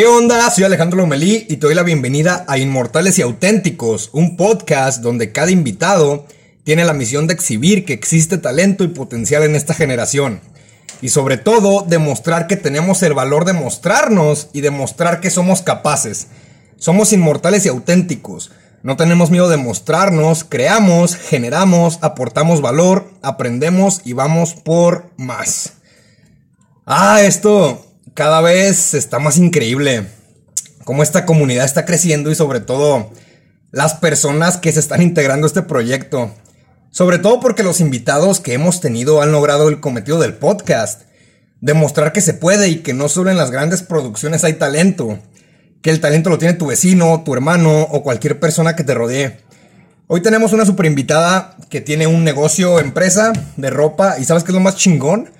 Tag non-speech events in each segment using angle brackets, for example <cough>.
¿Qué onda? Soy Alejandro Lomelí y te doy la bienvenida a Inmortales y Auténticos, un podcast donde cada invitado tiene la misión de exhibir que existe talento y potencial en esta generación. Y sobre todo, demostrar que tenemos el valor de mostrarnos y demostrar que somos capaces. Somos inmortales y auténticos. No tenemos miedo de mostrarnos, creamos, generamos, aportamos valor, aprendemos y vamos por más. Ah, esto cada vez está más increíble. Cómo esta comunidad está creciendo y sobre todo las personas que se están integrando a este proyecto. Sobre todo porque los invitados que hemos tenido han logrado el cometido del podcast. Demostrar que se puede y que no solo en las grandes producciones hay talento. Que el talento lo tiene tu vecino, tu hermano o cualquier persona que te rodee. Hoy tenemos una super invitada que tiene un negocio, empresa de ropa y ¿sabes qué es lo más chingón?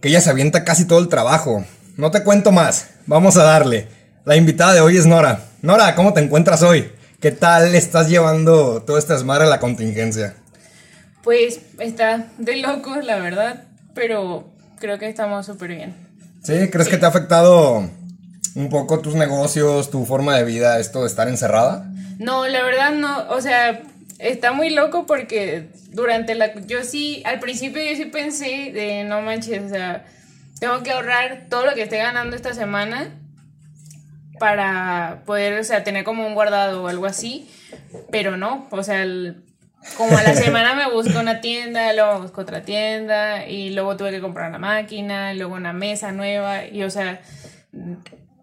Que ella se avienta casi todo el trabajo. No te cuento más, vamos a darle. La invitada de hoy es Nora. Nora, ¿cómo te encuentras hoy? ¿Qué tal estás llevando todo este desmadre a la contingencia? Pues está de locos, la verdad, pero creo que estamos súper bien. ¿Sí? ¿Crees que te ha afectado un poco tus negocios, tu forma de vida, esto de estar encerrada? No, la verdad no, o sea, está muy loco porque durante la... Yo sí, al principio yo sí pensé de no manches, o sea tengo que ahorrar todo lo que esté ganando esta semana para poder, o sea, tener como un guardado o algo así, pero no, o sea, como a la <laughs> semana me busco una tienda, luego busco otra tienda y luego tuve que comprar una máquina, luego una mesa nueva y, o sea,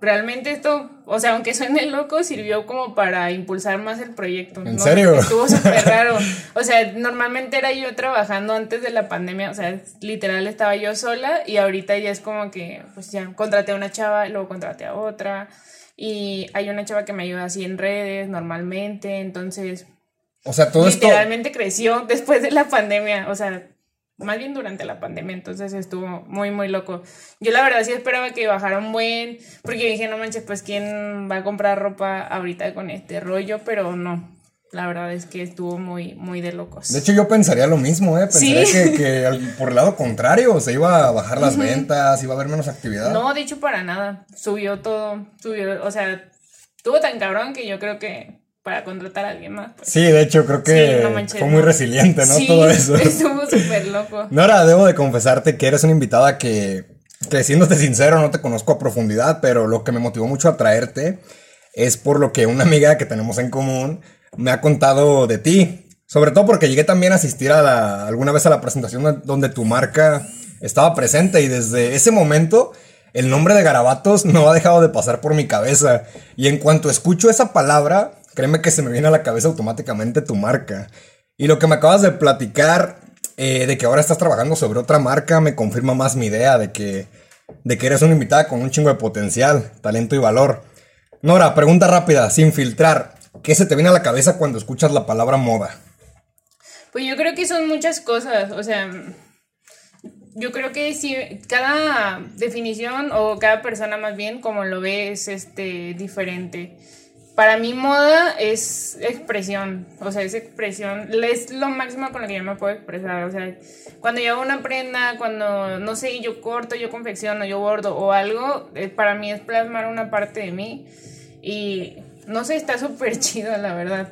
realmente esto, o sea, aunque suene loco, sirvió como para impulsar más el proyecto. ¿En serio? Estuvo súper raro. <laughs> O sea, normalmente era yo trabajando antes de la pandemia, o sea, literal estaba yo sola y ahorita ya es como que, pues ya contraté a una chava, luego contraté a otra y hay una chava que me ayuda así en redes normalmente, entonces... O sea, todo literalmente creció después de la pandemia, o sea, más bien durante la pandemia, entonces estuvo muy, muy loco. Yo la verdad sí esperaba que bajara un buen, porque dije, no manches, pues quién va a comprar ropa ahorita con este rollo, pero no. La verdad es que estuvo muy, muy de locos. De hecho, yo pensaría lo mismo, ¿eh? Pensaría que, <laughs> por el lado contrario, se iba a bajar las ventas, iba a haber menos actividad. No, de hecho, para nada. Subió todo, subió, o sea, estuvo tan cabrón que yo creo que para contratar a alguien más. Pues. Sí, de hecho, creo que fue muy resiliente, ¿no? Todo <laughs> eso. Estuvo súper loco. Nora, debo de confesarte que eres una invitada que, que, siéndote sincero, no te conozco a profundidad, pero lo que me motivó mucho a traerte es por lo que una amiga que tenemos en común me ha contado de ti. Sobre todo porque llegué también a asistir a la, alguna vez a la presentación donde tu marca estaba presente y desde ese momento el nombre de Garabatos no ha dejado de pasar por mi cabeza. Y en cuanto escucho esa palabra, créeme que se me viene a la cabeza automáticamente tu marca. Y lo que me acabas de platicar eh, de que ahora estás trabajando sobre otra marca me confirma más mi idea de que, de que eres una invitada con un chingo de potencial, talento y valor. Nora, pregunta rápida, sin filtrar. ¿Qué se te viene a la cabeza cuando escuchas la palabra moda? Pues yo creo que son muchas cosas, o sea, yo creo que si cada definición o cada persona más bien como lo ve es este diferente para mí moda es expresión, o sea, es expresión, es lo máximo con lo que yo me puedo expresar, o sea, cuando yo hago una prenda, cuando, no sé, yo corto, yo confecciono, yo bordo o algo, eh, para mí es plasmar una parte de mí y, no sé, está súper <laughs> chido, la verdad,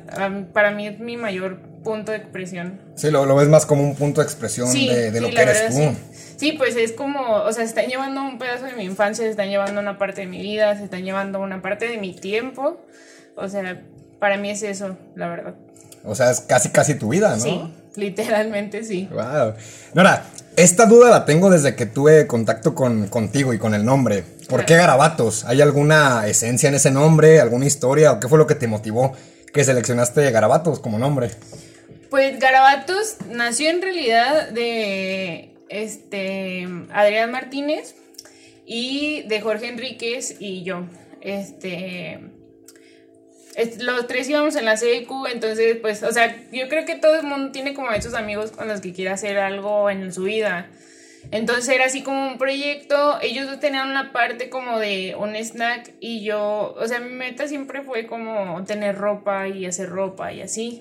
para mí es mi mayor punto de expresión. Sí, lo, lo ves más como un punto de expresión de, lo que eres tú. Sí. sí. pues es como, o sea, se están llevando un pedazo de mi infancia, se están llevando una parte de mi vida, se están llevando una parte de mi tiempo o sea, para mí es eso, la verdad. O sea, es casi casi tu vida, ¿no? Sí, literalmente sí. Wow. Nora, esta duda la tengo desde que tuve contacto con, contigo y con el nombre. ¿Por qué Garabatos? ¿Hay alguna esencia en ese nombre? ¿Alguna historia? ¿O qué fue lo que te motivó que seleccionaste Garabatos como nombre? Pues Garabatos nació en realidad de este Adrián Martínez y de Jorge Enríquez y yo. Este los tres íbamos en la secu, entonces, pues, o sea, yo creo que todo el mundo tiene como esos amigos con los que quiere hacer algo en su vida. Entonces era así como un proyecto, ellos tenían una parte como de un snack y yo, o sea, mi meta siempre fue como tener ropa y hacer ropa y así.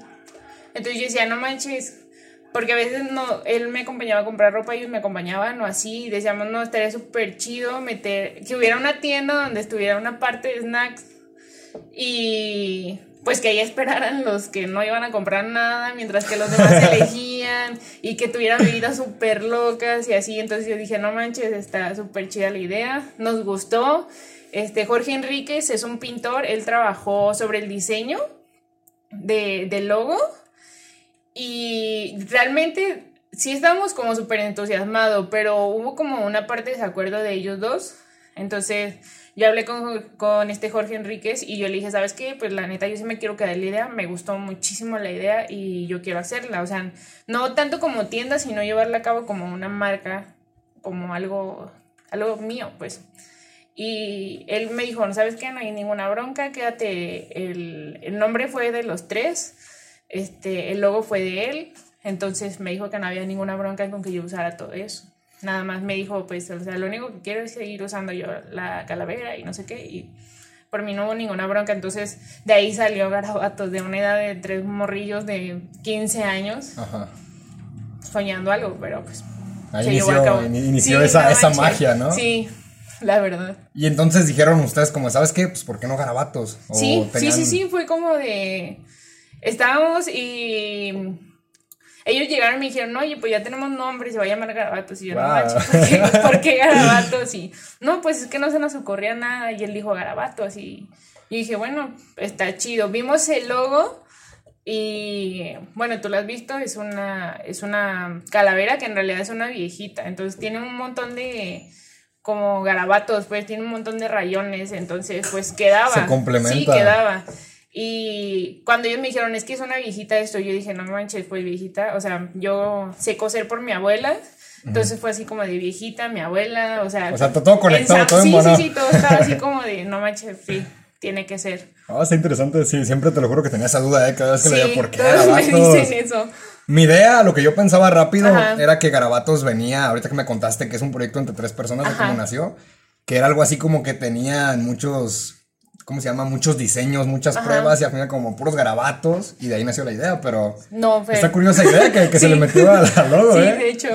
Entonces yo decía, no manches, porque a veces no, él me acompañaba a comprar ropa, ellos me acompañaban o así, y decíamos, no, estaría súper chido meter, que hubiera una tienda donde estuviera una parte de snacks y pues que ahí esperaran los que no iban a comprar nada mientras que los demás <laughs> elegían y que tuvieran bebidas súper locas y así. Entonces yo dije, no manches, está súper chida la idea. Nos gustó. Este, Jorge Enríquez es un pintor, él trabajó sobre el diseño de, del logo y realmente sí estábamos como súper entusiasmados, pero hubo como una parte de desacuerdo de ellos dos. Entonces yo hablé con, con, este Jorge Enríquez y yo le dije, ¿sabes qué? Pues la neta, yo sí me quiero quedar la idea, me gustó muchísimo la idea y yo quiero hacerla. O sea, no tanto como tienda, sino llevarla a cabo como una marca, como algo, algo mío, pues. Y él me dijo, ¿no sabes qué? No hay ninguna bronca, quédate. El, el nombre fue de los tres, este, el logo fue de él, entonces me dijo que no había ninguna bronca con que yo usara todo eso. Nada más me dijo, pues, o sea, lo único que quiero es seguir usando yo la calavera y no sé qué. Y por mí no hubo ninguna bronca. Entonces, de ahí salió Garabatos, de una edad de tres morrillos de 15 años, soñando algo, pero pues. Ahí inició, inició esa, esa magia, ¿no? Sí, la verdad. Y entonces dijeron ustedes, como, ¿sabes qué? Pues, ¿por qué no Garabatos? sí, sí, sí, sí, fue como de. Estábamos y ellos llegaron y me dijeron, oye, pues ya tenemos nombre y se va a llamar Garabatos. Y yo, no manches, <laughs> ¿por qué, Garabatos? Y no, pues es que no se nos ocurría nada. Y él dijo Garabatos. Y yo dije, bueno, está chido. Vimos el logo y bueno, tú lo has visto, es una, es una calavera que en realidad es una viejita. Entonces tiene un montón de como garabatos, pues tiene un montón de rayones. Entonces, pues quedaba. Se complementa. Sí, quedaba. Y cuando ellos me dijeron, es que es una viejita esto, yo dije, no manches, pues viejita. O sea, yo sé coser por mi abuela. Entonces fue así como de viejita, mi abuela, o sea. O sea, todo conectado, todo Sí, sí, sí, todo estaba así como de, <laughs> no manches, sí, tiene que ser. Ah, está interesante, sí, siempre te lo juro que tenía esa duda, ¿eh? Cada vez que sí, leía por qué todos me dicen eso. Mi idea, lo que yo pensaba rápido, era que Garabatos venía, ahorita que me contaste que es un proyecto entre tres personas de cómo nació, que era algo así como que tenían muchos ¿cómo se llama? Muchos diseños, muchas pruebas y al final como puros garabatos y de ahí nació la idea, pero no, está curiosa idea que, que se <laughs> le metió al, logo, <laughs> sí, ¿eh? de hecho.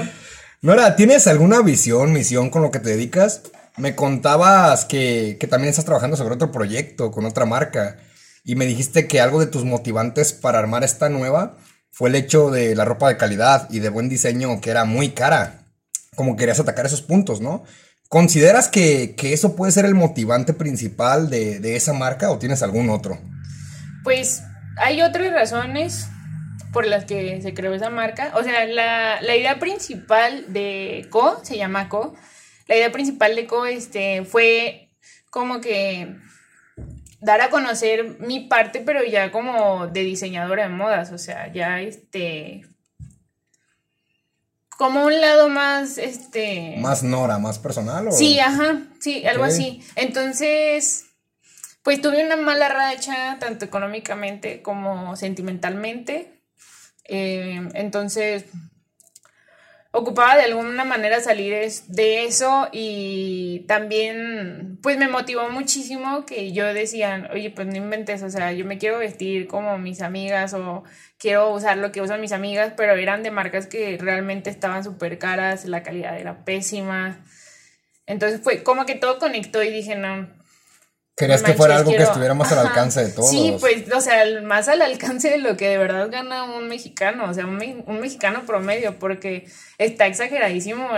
Nora, ¿tienes alguna visión, misión con lo que te dedicas? Me contabas que, que también estás trabajando sobre otro proyecto con otra marca y me dijiste que algo de tus motivantes para armar esta nueva fue el hecho de la ropa de calidad y de buen diseño que era muy cara. Como querías atacar esos puntos, ¿no? ¿Consideras que, eso puede ser el motivante principal de, esa marca o tienes algún otro? Pues hay otras razones por las que se creó esa marca. O sea, la, idea principal de Co, se llama Co, la idea principal de Co este, fue como que dar a conocer mi parte, pero ya como de diseñadora de modas, o sea, ya este como un lado más, este... Más Nora, más personal. ¿o? Sí, ajá, sí, algo así. Entonces, pues tuve una mala racha, tanto económicamente como sentimentalmente. Eh, entonces, ocupaba de alguna manera salir de eso y también pues me motivó muchísimo que yo decía, oye, pues no inventes, o sea, yo me quiero vestir como mis amigas o quiero usar lo que usan mis amigas, pero eran de marcas que realmente estaban súper caras, la calidad era pésima. Entonces fue como que todo conectó y dije, no, Querías que fuera algo que estuviera más al alcance de todos. Sí, pues, o sea, más al alcance de lo que de verdad gana un mexicano, o sea, un, mexicano promedio, porque está exageradísimo.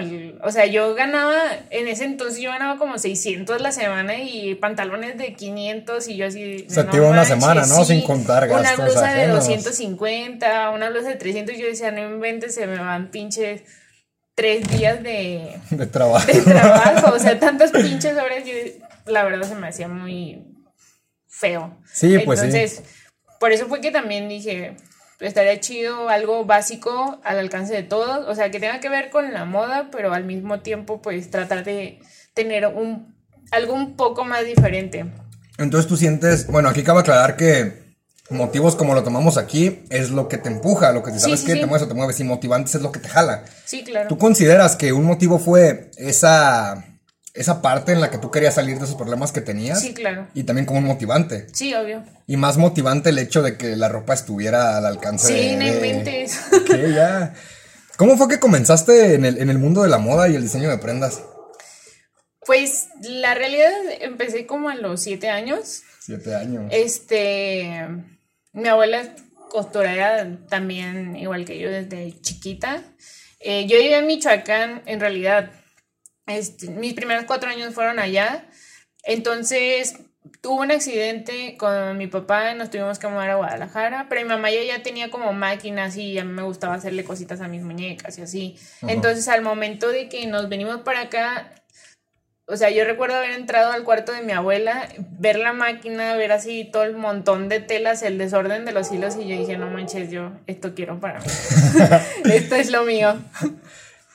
o sea, yo ganaba, en ese entonces yo ganaba como 600 la semana y pantalones de 500 y yo así... O sea, te iba una semana, ¿no? Sin contar gastos Una blusa de 250, una blusa de 300, yo decía, no inventes, se me van pinches tres días de... <laughs> De trabajo. De trabajo, o sea, tantas pinches horas, yo la verdad se me hacía muy feo. Sí, pues Entonces, por eso fue que también dije, estaría chido algo básico al alcance de todos, o sea, que tenga que ver con la moda, pero al mismo tiempo pues tratar de tener un algo un poco más diferente. Entonces tú sientes, bueno, aquí cabe aclarar que motivos como lo tomamos aquí es lo que te empuja, lo que te sabes que te mueves o te mueves y motivantes es lo que te jala. Sí, claro. ¿Tú consideras que un motivo fue esa esa parte en la que tú querías salir de esos problemas que tenías. Sí, claro. Y también como un motivante. Sí, obvio. Y más motivante el hecho de que la ropa estuviera al alcance de... Sí, no de- inventes. <laughs> Ok, ya. ¿Cómo fue que comenzaste en el, en el mundo de la moda y el diseño de prendas? Pues la realidad empecé como a los siete años. Siete años. Este, mi abuela costurera también, igual que yo desde chiquita. Eh, yo vivía en Michoacán, en realidad. Este, mis primeros cuatro años fueron allá. Entonces, tuve un accidente con mi papá, nos tuvimos que mudar a Guadalajara, pero mi mamá ya, ya tenía como máquinas y a mí me gustaba hacerle cositas a mis muñecas y así. Entonces, al momento de que nos venimos para acá, o sea, yo recuerdo haber entrado al cuarto de mi abuela, ver la máquina, ver así todo el montón de telas, el desorden de los hilos y yo dije, no manches, yo esto quiero para mí. <laughs> esto es lo mío.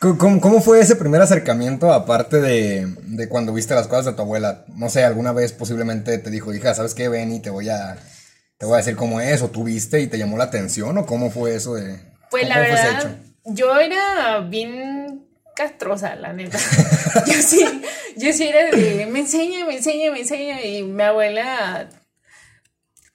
¿Cómo- ¿Cómo, cómo fue ese primer acercamiento aparte de, de cuando viste las cosas de tu abuela? No sé, alguna vez posiblemente te dijo, hija, ¿sabes qué? Ven y te voy a, te voy a decir cómo es, o tú viste y te llamó la atención, o cómo fue eso de... Pues la verdad, hecho? yo era bien castrosa, la neta. <laughs> yo sí, yo sí era de, me enseña, me enseña, me enseña, y mi abuela,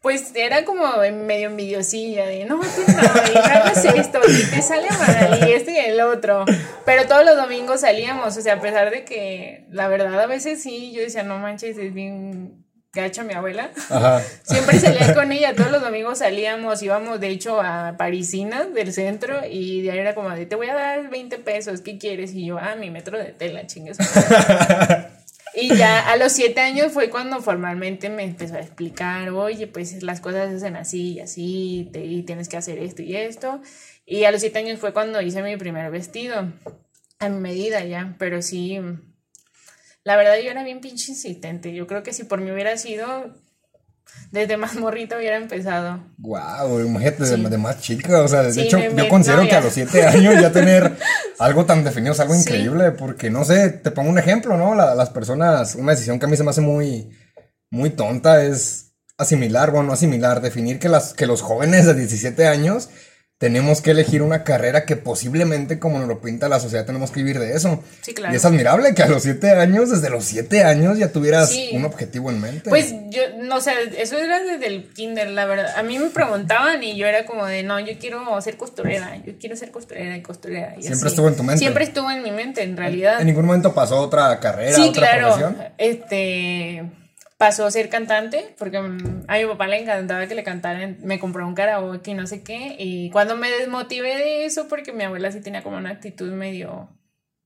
pues era como medio envidiosilla, de, no, tú no, y no hagas esto, y te sale mal, y este y el otro. Pero todos los domingos salíamos, o sea, a pesar de que, la verdad, a veces sí, yo decía, no manches, es bien gacha mi abuela. Ajá. Siempre salía con ella, todos los domingos salíamos, íbamos de hecho a Parisina del centro y de ahí era como de te voy a dar 20 pesos, ¿qué quieres? Y yo, ah, mi metro de tela, chingues. <laughs> y ya a los siete años fue cuando formalmente me empezó a explicar, oye, pues las cosas se hacen así y así, y tienes que hacer esto y esto. Y a los siete años fue cuando hice mi primer vestido, a mi medida ya, pero sí, la verdad yo era bien pinche insistente. Yo creo que si por mí hubiera sido, desde más morrita hubiera empezado. Wow, imagínate Sí. de más chica, o sea, de Sí, hecho, yo considero que a los siete años ya tener <laughs> algo tan definido es algo Sí. increíble, porque no sé, te pongo un ejemplo, ¿no? La- las personas, una decisión que a mí se me hace muy, muy tonta es asimilar, bueno, no asimilar, definir que, las, que los jóvenes de 17 años tenemos que elegir una carrera que posiblemente, como nos lo pinta la sociedad, tenemos que vivir de eso. Sí, claro. Y es admirable que a los siete años, desde los siete años, ya tuvieras Sí. un objetivo en mente. Pues yo, no sé, eso era desde el kinder, la verdad. A mí me preguntaban y yo era como de, no, yo quiero ser costurera, yo quiero ser costurera y costurera. y Siempre así. estuvo en tu mente. Siempre estuvo en mi mente, en realidad. ¿En ningún momento pasó otra carrera, Sí, otra claro. profesión? Este pasó a ser cantante porque mm, a mi papá le encantaba que le cantaran, me compró un karaoke y no sé qué. Y cuando me desmotivé de eso, porque mi abuela sí tenía como una actitud medio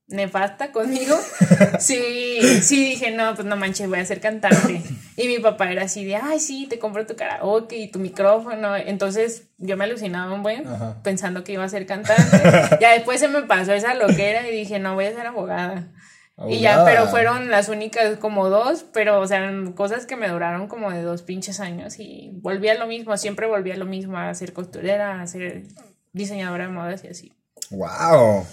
nefasta conmigo, <laughs> sí, sí dije, no, pues no manches, voy a ser cantante. Y mi papá era así de, ay, sí, te compro tu karaoke y tu micrófono. Entonces yo me alucinaba un buen Ajá. pensando que iba a ser cantante. ya después se me pasó esa loquera y dije, no, voy a ser abogada. Y ya, pero fueron las únicas como dos, pero o sea, cosas que me duraron como de dos pinches años y volví a lo mismo, siempre volví a lo mismo, a ser costurera, a ser diseñadora de modas y así. Wow.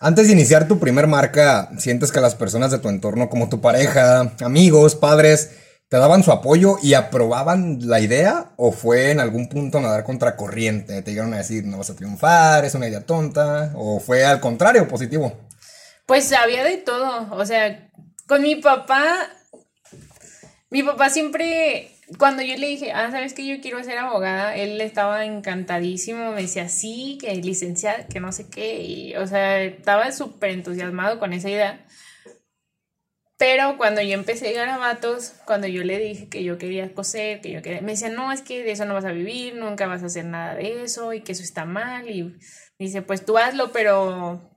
Antes de iniciar tu primer marca, ¿sientes que las personas de tu entorno, como tu pareja, amigos, padres, te daban su apoyo y aprobaban la idea? ¿O fue en algún punto nadar contra corriente? ¿Te llegaron a decir no vas a triunfar, es una idea tonta? ¿O fue al contrario, positivo? Pues había de todo, o sea, con mi papá, mi papá siempre, cuando yo le dije, ah, sabes que yo quiero ser abogada, él estaba encantadísimo, me decía, sí, que licenciada, que no sé qué, y, o sea, estaba súper entusiasmado con esa idea. Pero cuando yo empecé garabatos, cuando yo le dije que yo quería coser, que yo quería, me decía, no, es que de eso no vas a vivir, nunca vas a hacer nada de eso y que eso está mal. Y dice, pues tú hazlo, pero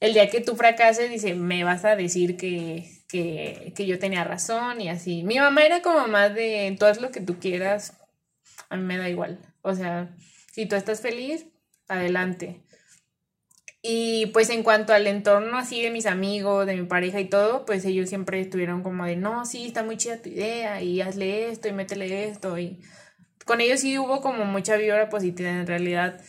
el día que tú fracases, dice, me vas a decir que, que, que yo tenía razón y así. Mi mamá era como más de, tú haz lo que tú quieras, a mí me da igual. O sea, si tú estás feliz, adelante. Y pues en cuanto al entorno así de mis amigos, de mi pareja y todo, pues ellos siempre estuvieron como de, no, sí, está muy chida tu idea y hazle esto y métele esto. Y con ellos sí hubo como mucha vibra positiva en realidad.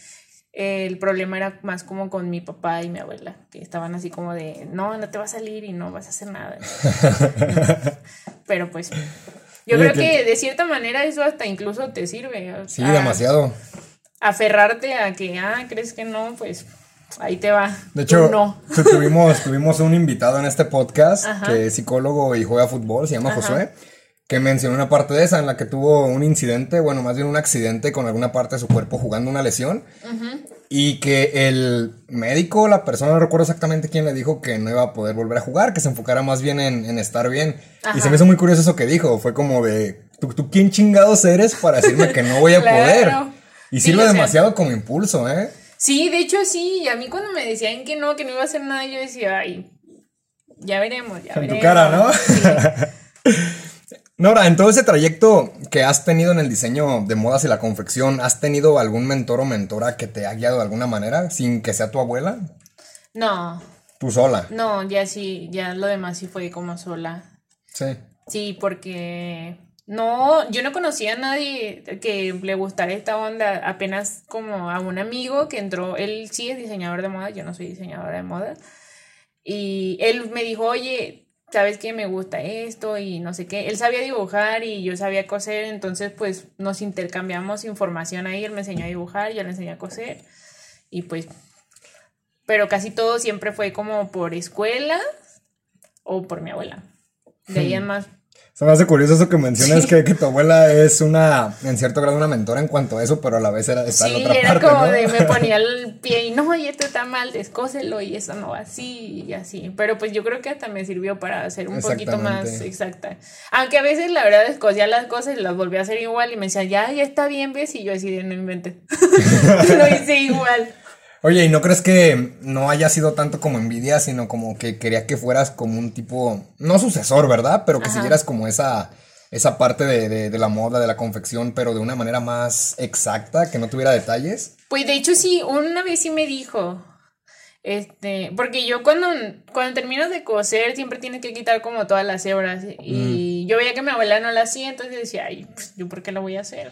El problema era más como con mi papá y mi abuela, que estaban así como de, no, no te va a salir y no vas a hacer nada. <laughs> Pero pues yo Oye, creo que- que de cierta manera eso hasta incluso te sirve. o Sí, sea, demasiado. Aferrarte a que, ah, crees que no, pues ahí te va. De hecho, Tú no. tuvimos, tuvimos un invitado en este podcast que es psicólogo y juega fútbol, se llama Josué, que mencionó una parte de esa en la que tuvo un incidente, bueno, más bien un accidente con alguna parte de su cuerpo jugando una lesión. Y que el médico, la persona, no recuerdo exactamente quién le dijo que no iba a poder volver a jugar, que se enfocara más bien en, en estar bien. Y se me hizo muy curioso eso que dijo. Fue como de, ¿tú, tú quién chingados eres para decirme que no voy a Claro. poder? Y sirve demasiado como impulso, ¿eh? Sí, de hecho sí. Y a mí cuando me decían que no, que no iba a hacer nada, yo decía, ay, ya veremos, ya En tu veremos. cara, ¿no? Sí. <laughs> Nora, en todo ese trayecto que has tenido en el diseño de modas y la confección, ¿has tenido algún mentor o mentora que te ha guiado de alguna manera sin que sea tu abuela? No, Tú sola. no, ya sí, ya lo demás sí fue como sola. Sí. Sí, porque no, yo no conocía a nadie que le gustara esta onda, apenas como a un amigo que entró, él sí es diseñador de moda, yo no soy diseñadora de moda, y él me dijo, oye, ¿sabes qué? Me gusta esto y no sé qué. Él sabía dibujar y yo sabía coser, entonces pues nos intercambiamos información ahí, él me enseñó a dibujar, yo le enseñé a coser, y pues, pero casi todo siempre fue como por escuela o por mi abuela. De ahí en más, Se me hace curioso eso que mencionas Sí. que, que tu abuela es una, en cierto grado, una mentora en cuanto a eso, pero a la vez era, está en Sí, la otra era parte, como ¿no? de me ponía <laughs> el pie y no, y esto está mal, descóselo y eso no va así y así. Pero pues yo creo que hasta me sirvió para ser un poquito más exacta. Aunque a veces la verdad descosía las cosas y las volví a hacer igual y me decía, ya, ya está bien, ves, y yo así de no inventes. <laughs> Lo hice igual. Oye, ¿y no crees que no haya sido tanto como envidia, sino como que quería que fueras como un tipo, no sucesor, ¿verdad? Pero que Ajá. siguieras como esa, esa parte de, de- de la moda, de la confección, pero de una manera más exacta, que no tuviera detalles. Pues de hecho sí, una vez sí me dijo, este, porque yo cuando, cuando terminas de coser siempre tienes que quitar como todas las hebras y yo veía que mi abuela no la hacía, entonces decía, ay, pues yo por qué lo voy a hacer.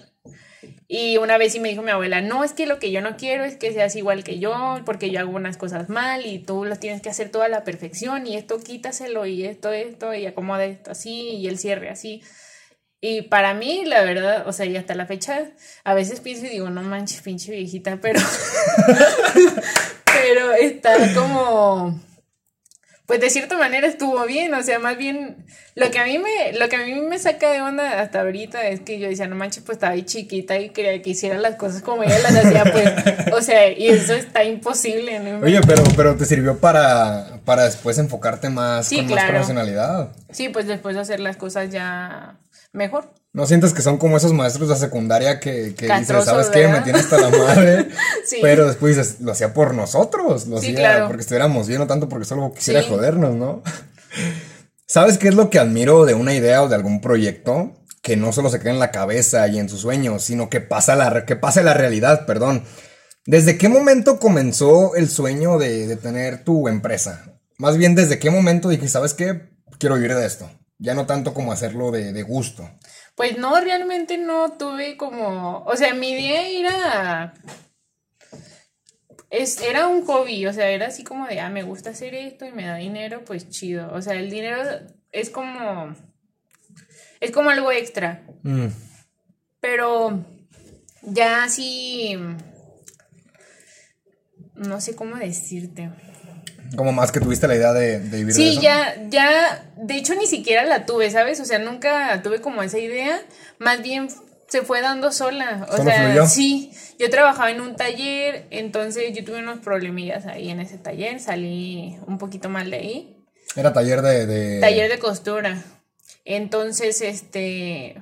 Y una vez sí me dijo mi abuela, no, es que lo que yo no quiero es que seas igual que yo, porque yo hago unas cosas mal y tú las tienes que hacer toda la perfección y esto quítaselo y esto, esto y acomoda esto así y el cierre así. Y para mí, la verdad, o sea, y hasta la fecha, a veces pienso y digo, no manches, pinche viejita, pero. <laughs> pero está como. Pues de cierta manera estuvo bien, o sea, más bien lo que a mí me, lo que a mí me saca de onda hasta ahorita es que yo decía, no manches, pues estaba ahí chiquita y quería que hiciera las cosas como ella las hacía, pues, <laughs> o sea, y eso está imposible, ¿no? Oye, pero, pero te sirvió para, para después enfocarte más Sí, con más profesionalidad. Sí, pues después de hacer las cosas ya mejor. ¿No sientes que son como esos maestros de secundaria que, que dicen, Castrosos, ¿sabes qué? Me tiene hasta la madre. <laughs> Sí. Pero después dices, lo hacía por nosotros, lo Sí, hacía claro. porque estuviéramos bien, no tanto porque solo quisiera Sí. jodernos, ¿no? <laughs> ¿Sabes qué es lo que admiro de una idea o de algún proyecto? Que no solo se queda en la cabeza y en sus sueños, sino que pasa la, que pasa la realidad, perdón. ¿Desde qué momento comenzó el sueño de, de tener tu empresa? Más bien, ¿desde qué momento dije, ¿sabes qué? Quiero vivir de esto. Ya no tanto como hacerlo de, de gusto. Pues no, realmente no tuve como, o sea, mi idea era, es, era un hobby, o sea, era así como de, ah, me gusta hacer esto y me da dinero, pues chido, o sea, el dinero es como, es como algo extra, Mm. pero ya así, no sé cómo decirte. Como más que tuviste la idea de, de vivir de Sí, eso. ya, ya, de hecho ni siquiera la tuve, ¿sabes? O sea, nunca tuve como esa idea, más bien se fue dando sola. O sea, fluyó. sí, yo trabajaba en un taller, entonces yo tuve unos problemillas ahí en ese taller, salí un poquito mal de ahí. Era taller de... de- Taller de costura. Entonces, este.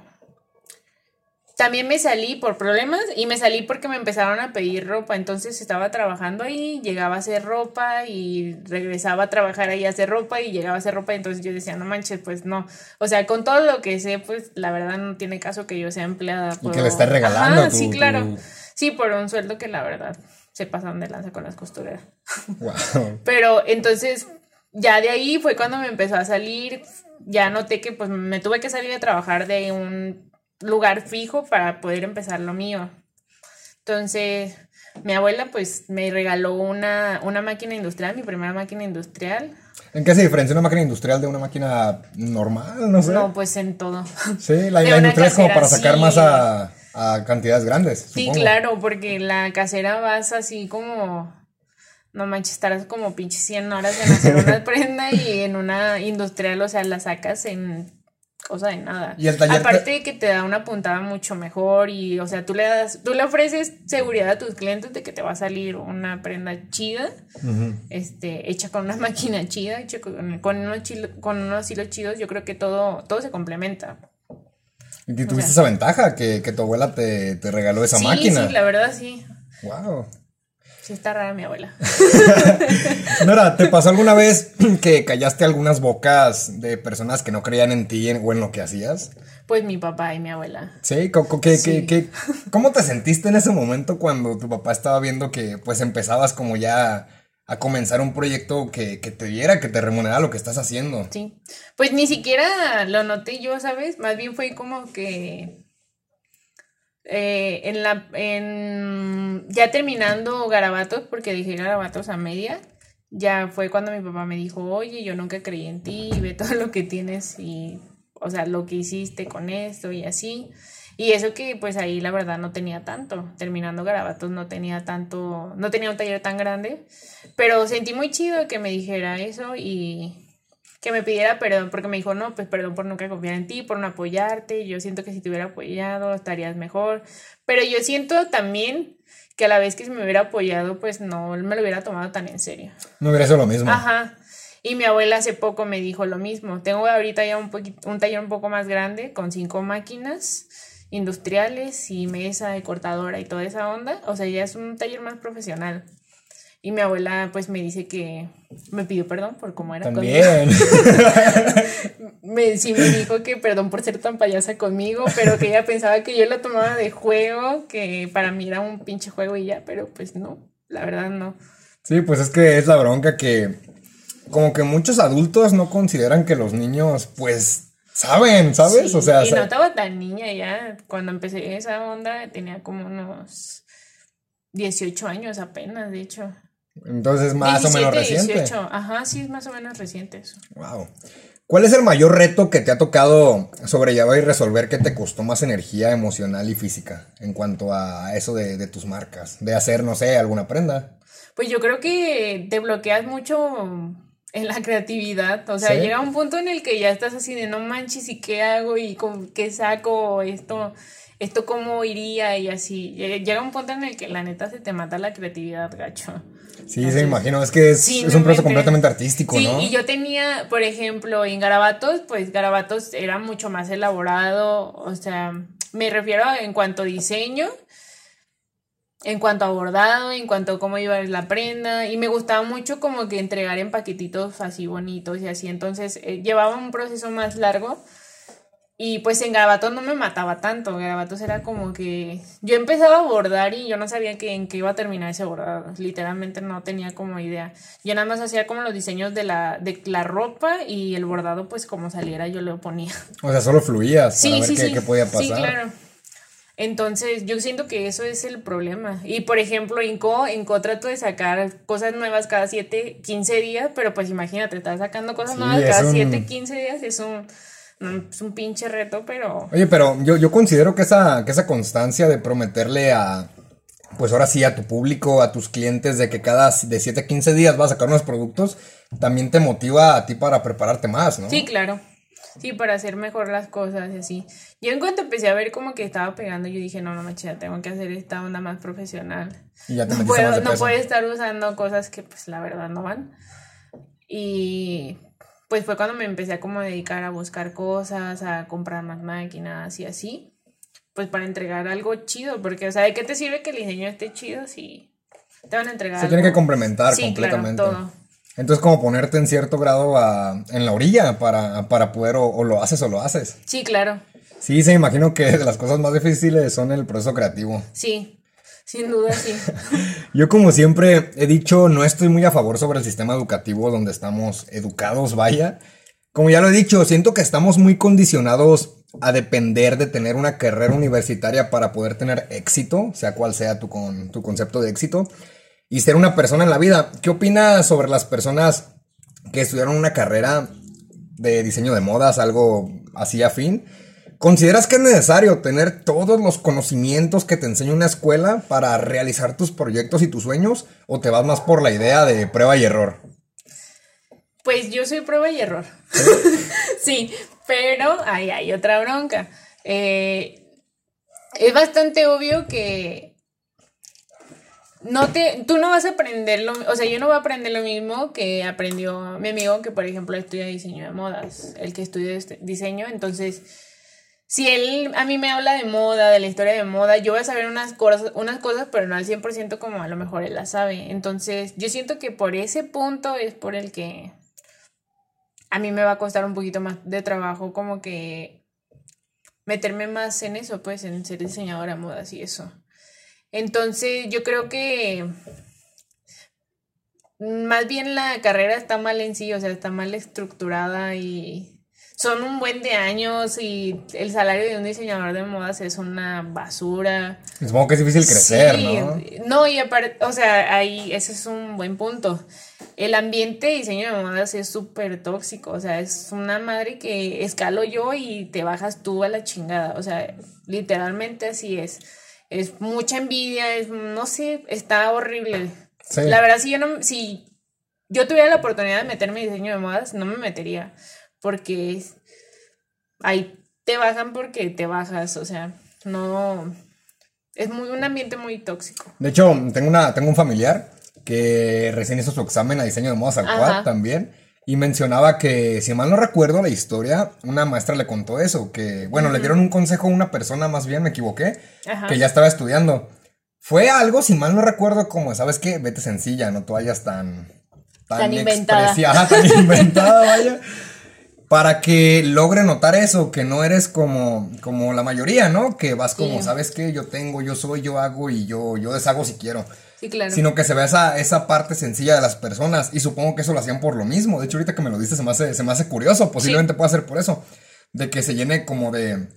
También me salí por problemas y me salí porque me empezaron a pedir ropa. Entonces estaba trabajando ahí, llegaba a hacer ropa y regresaba a trabajar ahí a hacer ropa y llegaba a hacer ropa. Entonces yo decía, no manches, pues no. O sea, con todo lo que sé, pues la verdad no tiene caso que yo sea empleada. Y que le estés regalando Ajá, sí, claro. Sí, por un sueldo que la verdad se pasan de lanza con las costureras. <laughs> Wow. Pero entonces, ya de ahí fue cuando me empezó a salir, ya noté que pues me tuve que salir a trabajar de un lugar fijo para poder empezar lo mío. Entonces, mi abuela pues me regaló una, una máquina industrial, mi primera máquina industrial. ¿En qué se diferencia una máquina industrial de una máquina normal? No sé. No, pues en todo. sí, la, <laughs> la industrial es como para sacar sí. más a, a cantidades grandes. Sí, claro, porque la casera vas así como... no manches, estarás como pinche 100 horas en hacer una <laughs> prenda y en una industrial, o sea, la sacas en cosa de nada. Y el taller Aparte de que te da una puntada mucho mejor y, o sea, tú le das, tú le ofreces seguridad a tus clientes de que te va a salir una prenda chida, este, hecha con una <laughs> máquina chida, hecha con, con unos, chilo- con unos hilos chidos, yo creo que todo, todo se complementa. Y tuviste esa ventaja que, que tu abuela te, te regaló esa sí, máquina. sí, la verdad sí. Wow. Sí está rara mi abuela. <laughs> Nora, ¿te pasó alguna vez <clears throat> que callaste algunas bocas de personas que no creían en ti o en lo que hacías? Pues mi papá y mi abuela. Sí, co- co- ¿qué, Sí. qué- qué- <laughs> ¿cómo te sentiste en ese momento cuando tu papá estaba viendo que pues empezabas como ya a comenzar un proyecto que, que te diera, que te remunerara lo que estás haciendo? Sí. Pues ni siquiera lo noté yo, ¿sabes? Más bien fue como que eh, en la en ya terminando garabatos, porque dije garabatos a media, ya fue cuando mi papá me dijo, oye, yo nunca creí en ti, ve todo lo que tienes y, o sea, lo que hiciste con esto y así. Y eso que pues ahí la verdad no tenía tanto, terminando garabatos no tenía tanto, no tenía un taller tan grande, pero sentí muy chido que me dijera eso y que me pidiera perdón, porque me dijo, no, pues perdón por nunca confiar en ti, por no apoyarte, yo siento que si te hubiera apoyado estarías mejor, pero yo siento también que a la vez que si me hubiera apoyado, pues no me lo hubiera tomado tan en serio. No hubiera sido lo mismo. Ajá. Y mi abuela hace poco me dijo lo mismo. Tengo ahorita ya un, poquito, un taller un poco más grande con cinco máquinas industriales y mesa y cortadora y toda esa onda. O sea, ya es un taller más profesional. Y mi abuela pues me dice que me pidió perdón por cómo era. También. <laughs> Me, sí me dijo que perdón por ser tan payasa conmigo, pero que ella pensaba que yo la tomaba de juego, que para mí era un pinche juego y ya, pero pues no, la verdad no. Sí, pues es que es la bronca que como que muchos adultos no consideran que los niños pues saben, ¿sabes? Sí, o sea, y no estaba tan niña ya. Cuando empecé esa onda tenía como unos 18 años apenas, de hecho. Entonces más o 17, menos reciente. 18. Ajá, sí, es más o menos reciente eso. Wow. ¿Cuál es el mayor reto que te ha tocado sobrellevar y resolver que te costó más energía emocional y física en cuanto a eso de, de tus marcas? De hacer, no sé, alguna prenda. Pues yo creo que te bloqueas mucho en la creatividad. O sea, Sí. llega un punto en el que ya estás así de no manches y qué hago y con qué saco esto, esto cómo iría y así. Llega un punto en el que la neta se te mata la creatividad, gacho. Sí, Entonces, se imagino, es que es, Sí, es no un proceso completamente artístico, Sí, ¿no? y yo tenía, por ejemplo, en Garabatos, pues Garabatos era mucho más elaborado, o sea, me refiero a- en cuanto a diseño, en cuanto a bordado, en cuanto a cómo iba la prenda, y me gustaba mucho como que entregar en paquetitos así bonitos y así, entonces eh, llevaba un proceso más largo. Y pues en Garabatos no me mataba tanto, Garabatos era como que yo empezaba a bordar y yo no sabía que, en qué iba a terminar ese bordado, literalmente no tenía como idea. Yo nada más hacía como los diseños de la, de la ropa y el bordado pues como saliera yo lo ponía. O sea, solo fluías Sí, para ver sí, qué, sí. qué podía pasar. Sí, claro. Entonces, yo siento que eso es el problema. Y por ejemplo, en Co, en Co trato de sacar cosas nuevas cada 7, 15 días, pero pues imagínate, estás sacando cosas Sí, nuevas cada un- 7, 15 días, es un, un- es un pinche reto, pero Oye, pero yo, yo considero que esa, que esa constancia de prometerle a, pues ahora sí, a tu público, a tus clientes, de que cada de 7 a 15 días vas a sacar unos productos, también te motiva a ti para prepararte más, ¿no? Sí, claro. Sí, para hacer mejor las cosas y así. Yo en cuanto empecé a ver como que estaba pegando, yo dije, no, no manches, ya tengo que hacer esta onda más profesional. Y ya te No puedo, no puedo estar usando cosas que pues la verdad no van. Y pues fue cuando me empecé a como dedicar a buscar cosas, a comprar más máquinas y así. Pues para entregar algo chido, porque o sea, ¿de qué te sirve que el diseño esté chido si te van a entregar Se tiene que complementar Sí, completamente. Claro, todo. Entonces, como ponerte en cierto grado a- en la orilla para, para poder o, o lo haces o lo haces. Sí, claro. Sí, se me imagino que las cosas más difíciles son el proceso creativo. Sí. Sin duda, sí. <laughs> Yo como siempre he dicho, no estoy muy a favor sobre el sistema educativo donde estamos educados, vaya. Como ya lo he dicho, siento que estamos muy condicionados a depender de tener una carrera universitaria para poder tener éxito, sea cual sea tu, con, tu concepto de éxito, y ser una persona en la vida. ¿Qué opinas sobre las personas que estudiaron una carrera de diseño de modas, algo así afín, ¿Consideras que es necesario tener todos los conocimientos que te enseña una escuela para realizar tus proyectos y tus sueños? ¿O te vas más por la idea de prueba y error? Pues yo soy prueba y error. sí, <laughs> pero ahí hay otra bronca. Eh, es bastante obvio que no te, tú no vas a aprender lo, o sea, yo no voy a aprender lo mismo que aprendió mi amigo que, por ejemplo, estudia diseño de modas, el que estudia este diseño, entonces, si él a mí me habla de moda, de la historia de moda, yo voy a saber unas cosas, unas cosas, pero no al 100% como a lo mejor él las sabe. Entonces, yo siento que por ese punto es por el que a mí me va a costar un poquito más de trabajo como que meterme más en eso, pues, en ser diseñadora de modas y eso. Entonces, yo creo que más bien la carrera está mal en sí, o sea, está mal estructurada y son un buen de años y el salario de un diseñador de modas es una basura. Supongo que es difícil crecer, ¿no? No, y aparte, o sea, ahí ese es un buen punto. El ambiente de diseño de modas es súper tóxico, o sea, es una madre que escalo yo y te bajas tú a la chingada, o sea, literalmente así es. Es mucha envidia, es, no sé, está horrible. La verdad, si yo no, si yo tuviera la oportunidad de meterme en diseño de modas, no me metería porque ahí te bajan porque te bajas, o sea, no... Es muy, un ambiente muy tóxico. De hecho, tengo, una, tengo un familiar que recién hizo su examen a diseño de modas al cual también. Y mencionaba que, si mal no recuerdo la historia, una maestra le contó eso, que, bueno, le dieron un consejo a una persona, más bien me equivoqué, que ya estaba estudiando. Fue algo, si mal no recuerdo, como, ¿sabes qué? Vete sencilla, no vayas tan... Tan, tan inventada. tan <laughs> inventada, vaya para que logre notar eso, que no eres como, como la mayoría, ¿no? Que vas como, ¿sabes qué? Yo tengo, yo soy, yo hago y yo, yo deshago si quiero. Sí, claro. Sino que se ve esa, esa parte sencilla de las personas y supongo que eso lo hacían por lo mismo. De hecho, ahorita que me lo dices se me hace, se me hace curioso, posiblemente pueda ser por eso, de que se llene como de,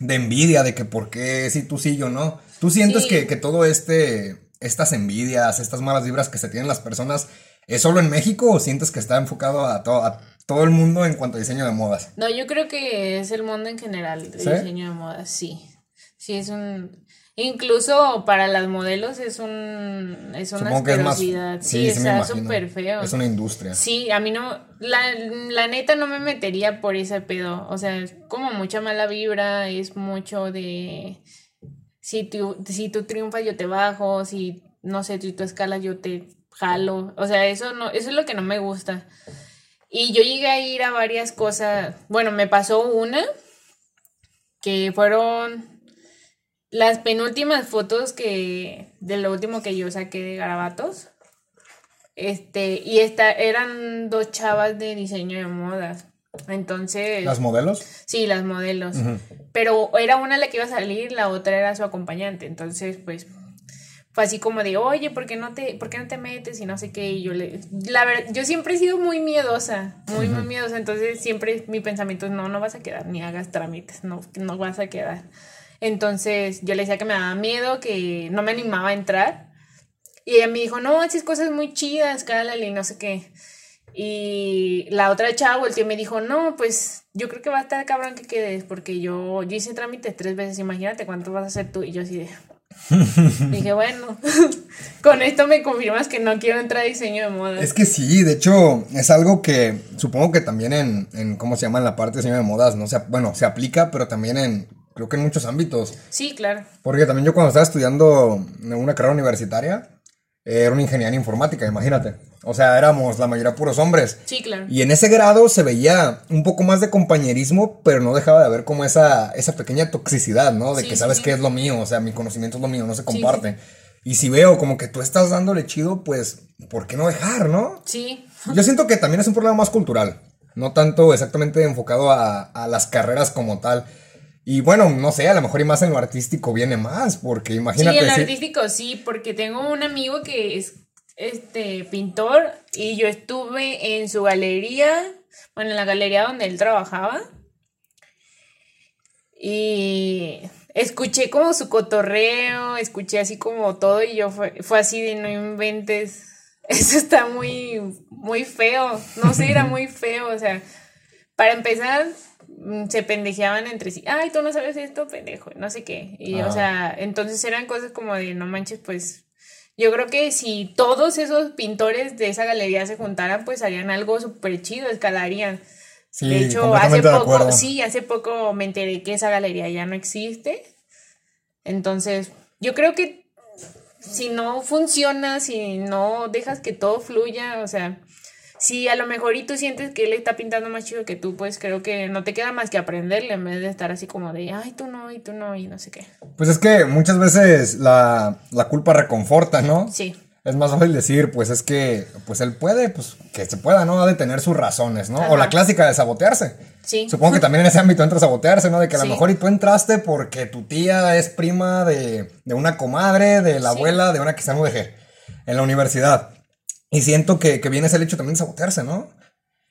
de envidia, de que por qué si tú sí, yo no. ¿Tú sientes que, que todo este, estas envidias, estas malas vibras que se tienen las personas, ¿es solo en México o sientes que está enfocado a, todo, a todo el mundo en cuanto a diseño de modas. No, yo creo que es el mundo en general de diseño de modas, sí. Sí, es un... Incluso para las modelos es un es una asquerosidad. sí, está súper feo. Es una industria. Sí, a mí no, la, la neta no me metería por ese pedo. O sea, es como mucha mala vibra, es mucho de si tú, si tú triunfas yo te bajo, si no sé, si tú escalas yo te jalo. O sea, eso no, eso es lo que no me gusta. Y yo llegué a ir a varias cosas. Bueno, me pasó una que fueron las penúltimas fotos que de lo último que yo saqué de garabatos. Este, y esta eran dos chavas de diseño de modas. Entonces. ¿Las modelos? Sí, las modelos. Pero era una la que iba a salir, la otra era su acompañante. Entonces, pues, fue así como de, oye, ¿por qué no te, por qué no te metes? Y no sé qué. Y yo le, la verdad, yo siempre he sido muy miedosa, muy, muy miedosa. Entonces siempre mi pensamiento es, no, no vas a quedar, ni hagas trámites, no, no vas a quedar. Entonces yo le decía que me daba miedo, que no me animaba a entrar. Y ella me dijo, no, haces cosas muy chidas, cálale, y no sé qué. Y la otra chava volteó y me dijo, no, pues yo creo que va a estar cabrón que quedes, porque yo, yo hice trámites tres veces, imagínate cuánto vas a hacer tú. Y yo así de, <laughs> Dije, bueno, <laughs> con esto me confirmas que no quiero entrar a diseño de moda. Es que sí, de hecho, es algo que supongo que también en, en ¿cómo se llama? En la parte de diseño de modas, no se, bueno, se aplica, pero también en, creo que en muchos ámbitos. Sí, claro. Porque también yo cuando estaba estudiando una carrera universitaria, era una ingeniería informática, imagínate. O sea, éramos la mayoría puros hombres. Sí, claro. Y en ese grado se veía un poco más de compañerismo, pero no dejaba de haber como esa, esa pequeña toxicidad, ¿no? De que sabes que es lo mío, o sea, mi conocimiento es lo mío, no se comparte. Y si veo como que tú estás dándole chido, pues, ¿por qué no dejar, no? Sí. Yo siento que también es un problema más cultural, no tanto exactamente enfocado a, a las carreras como tal. Y bueno, no sé, a lo mejor y más en lo artístico viene más, porque imagínate. Sí, en lo artístico sí, porque tengo un amigo que es este pintor y yo estuve en su galería, bueno, en la galería donde él trabajaba. Y escuché como su cotorreo, escuché así como todo y yo fue, fue así de no inventes. <laughs> Eso está muy, muy feo. No sé, era muy feo. O sea, para empezar, se pendejeaban entre sí. Ay, tú no sabes esto, pendejo, no sé qué. Y, o Ah. sea, entonces eran cosas como de, no manches, pues. Yo creo que si todos esos pintores de esa galería se juntaran, pues harían algo súper chido, escalarían. Sí, de hecho, hace de poco, sí, hace poco me enteré que esa galería ya no existe. Entonces, yo creo que si no funciona, si no dejas que todo fluya, o sea, si a lo mejor y tú sientes que él está pintando más chido que tú, pues creo que no te queda más que aprenderle en vez de estar así como de, ay, tú no, y tú no, y no sé qué. Pues es que muchas veces la, la culpa reconforta, ¿no? Sí, Es más fácil decir, pues es que, pues él puede, pues que se pueda, ¿no? Ha de tener sus razones, ¿no? O la clásica de sabotearse. sí. Supongo que también en ese ámbito entra sabotearse, ¿no? De que a lo Sí. mejor y tú entraste porque tu tía es prima de, de una comadre, de la Sí. abuela, de una que en UDG, en la universidad. Y siento que, que viene ese hecho también de sabotearse, ¿no?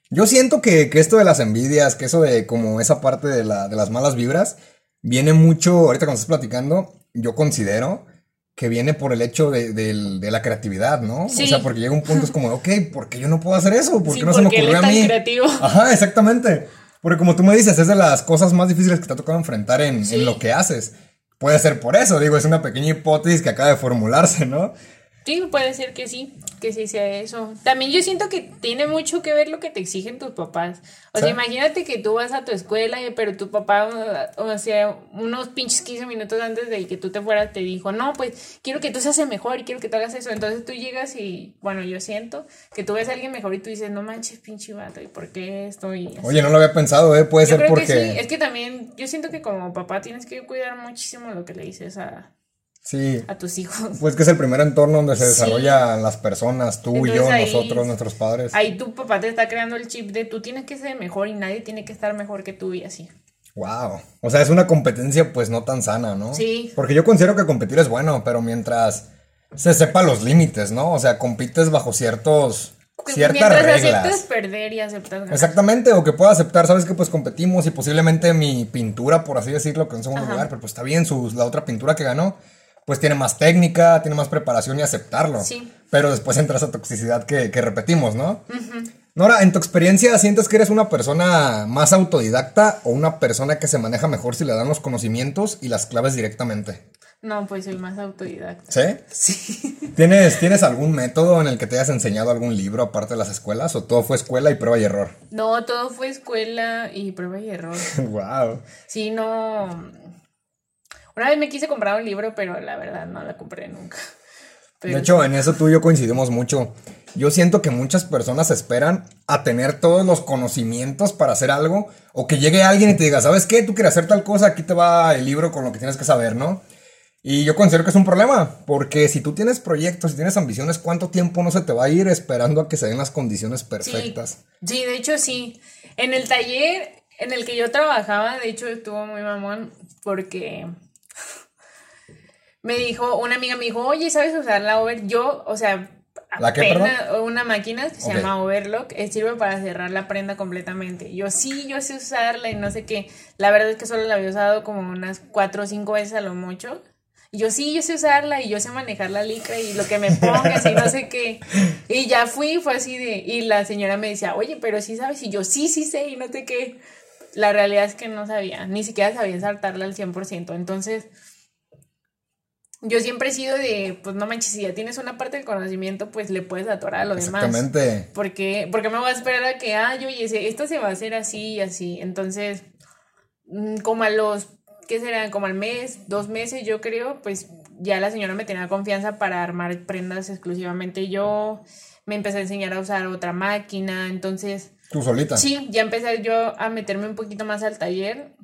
Yo siento que, que esto de las envidias, que eso de como esa parte de, la, de las malas vibras, viene mucho, ahorita cuando estás platicando, yo considero que viene por el hecho de, de la creatividad, ¿no? Sí. O sea, porque llega un punto, es como, ok, ¿por qué yo no puedo hacer eso? ¿Por qué Sí, no se me él ocurrió a mí? creativo. <laughs> Ajá, exactamente. Porque como tú me dices, es de las cosas más difíciles que te ha tocado enfrentar en, Sí. en lo que haces. Puede ser por eso, digo, es una pequeña hipótesis que acaba de formularse, ¿no? Sí, puede ser que sí, que sí sea eso. También yo siento que tiene mucho que ver lo que te exigen tus papás. O sea, Sí. imagínate que tú vas a tu escuela, y- pero tu papá, o sea, unos pinches 15 minutos antes de que tú te fueras, te dijo, no, pues quiero que tú seas el mejor y quiero que tú hagas eso. Entonces tú llegas y, bueno, yo siento que tú ves a alguien mejor y tú dices, no manches, pinche vato, ¿y por qué estoy así? Oye, no lo había pensado, ¿eh? Puede Yo ser creo porque... que sí, es que también, yo siento que como papá tienes que cuidar muchísimo lo que le dices a, Sí, a tus hijos. pues que es el primer entorno donde se Sí. desarrollan las personas, tú y yo, ahí- nosotros, nuestros padres. Ahí tu papá te está creando el chip de tú tienes que ser mejor y nadie tiene que estar mejor que tú y así. Wow. O sea, es una competencia pues no tan sana, ¿no? Sí. Porque yo considero que competir es bueno, pero mientras se sepa los límites, ¿no? O sea, compites bajo ciertos ciertas Mientras reglas. aceptas perder y aceptas ganar. Exactamente, o que pueda aceptar, sabes que pues competimos y posiblemente mi pintura, por así decirlo, que en segundo Ajá. lugar, pero pues está bien, su, la otra pintura que ganó, pues tiene más técnica, tiene más preparación y aceptarlo. Sí. Pero después entra esa toxicidad que, que repetimos, ¿no? Nora, en tu experiencia, ¿sientes que eres una persona más autodidacta o una persona que se maneja mejor si le dan los conocimientos y las claves directamente? No, pues soy más autodidacta. ¿Sí? Sí. <laughs> ¿Tienes, ¿Tienes algún método en el que te hayas enseñado algún libro aparte de las escuelas o todo fue escuela y prueba y error? No, todo fue escuela y prueba y error. <laughs> wow. Sí, no. Una vez me quise comprar un libro, pero la verdad no la compré nunca. Pero De hecho, en eso tú y yo coincidimos mucho. Yo siento que muchas personas esperan a tener todos los conocimientos para hacer algo o que llegue alguien y te diga, ¿sabes qué? Tú quieres hacer tal cosa, aquí te va el libro con lo que tienes que saber, ¿no? Y yo considero que es un problema, porque si tú tienes proyectos, si tienes ambiciones, ¿cuánto tiempo no se te va a ir esperando a que se den las condiciones perfectas? Sí, sí, de hecho sí. En el taller en el que yo trabajaba, de hecho estuvo muy mamón porque me dijo, una amiga me dijo, oye, ¿sabes usar la over? Yo, o sea, ¿La qué, una máquina que se llama Overlock, eh, sirve para cerrar la prenda completamente. Yo sí, yo sé usarla y no sé qué. La verdad es que solo la había usado como unas cuatro o cinco veces a lo mucho. Y yo sí, yo sé usarla y yo sé manejar la licra y lo que me pongas y no sé qué. Y ya fui, fue así de. Y la señora me decía, oye, pero sí sabes. Y yo sí, sí sé y no sé qué. La realidad es que no sabía, ni siquiera sabía saltarla al 100%. Entonces, yo siempre he sido de, pues no manches, si ya tienes una parte del conocimiento, pues le puedes atorar a lo demás. Exactamente. Porque, porque me voy a esperar a que, ay, oye, ese- esto se va a hacer así y así. Entonces, mm, como a los, ¿qué será? Como al mes, dos meses, yo creo, pues ya la señora me tenía confianza para armar prendas exclusivamente yo. Me empecé a enseñar a usar otra máquina. Entonces, Tú solita. sí, ya empecé yo a meterme un poquito más al taller.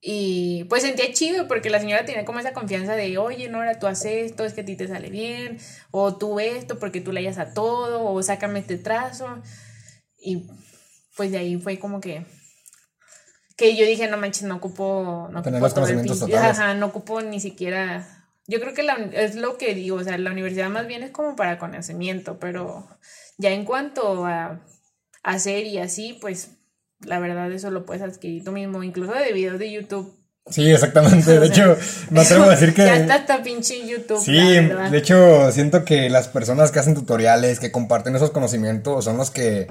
Y pues sentía chido porque la señora tenía como esa confianza de, oye, Nora, tú haces esto, es que a ti te sale bien, o tú esto porque tú le hayas a todo, o sácame este trazo. Y pues de ahí fue como que, que yo dije, no manches, no ocupo, no Tener ocupo los conocimientos totales. Ajá, no ocupo ni siquiera, yo creo que la, es lo que digo, o sea, la universidad más bien es como para conocimiento, pero ya en cuanto a hacer y así, pues la verdad eso lo puedes adquirir tú mismo, incluso de videos de YouTube. Sí, exactamente. De <laughs> hecho, me atrevo a decir que... Ya está hasta pinche YouTube. Sí, de hecho, siento que las personas que hacen tutoriales, que comparten esos conocimientos, son los que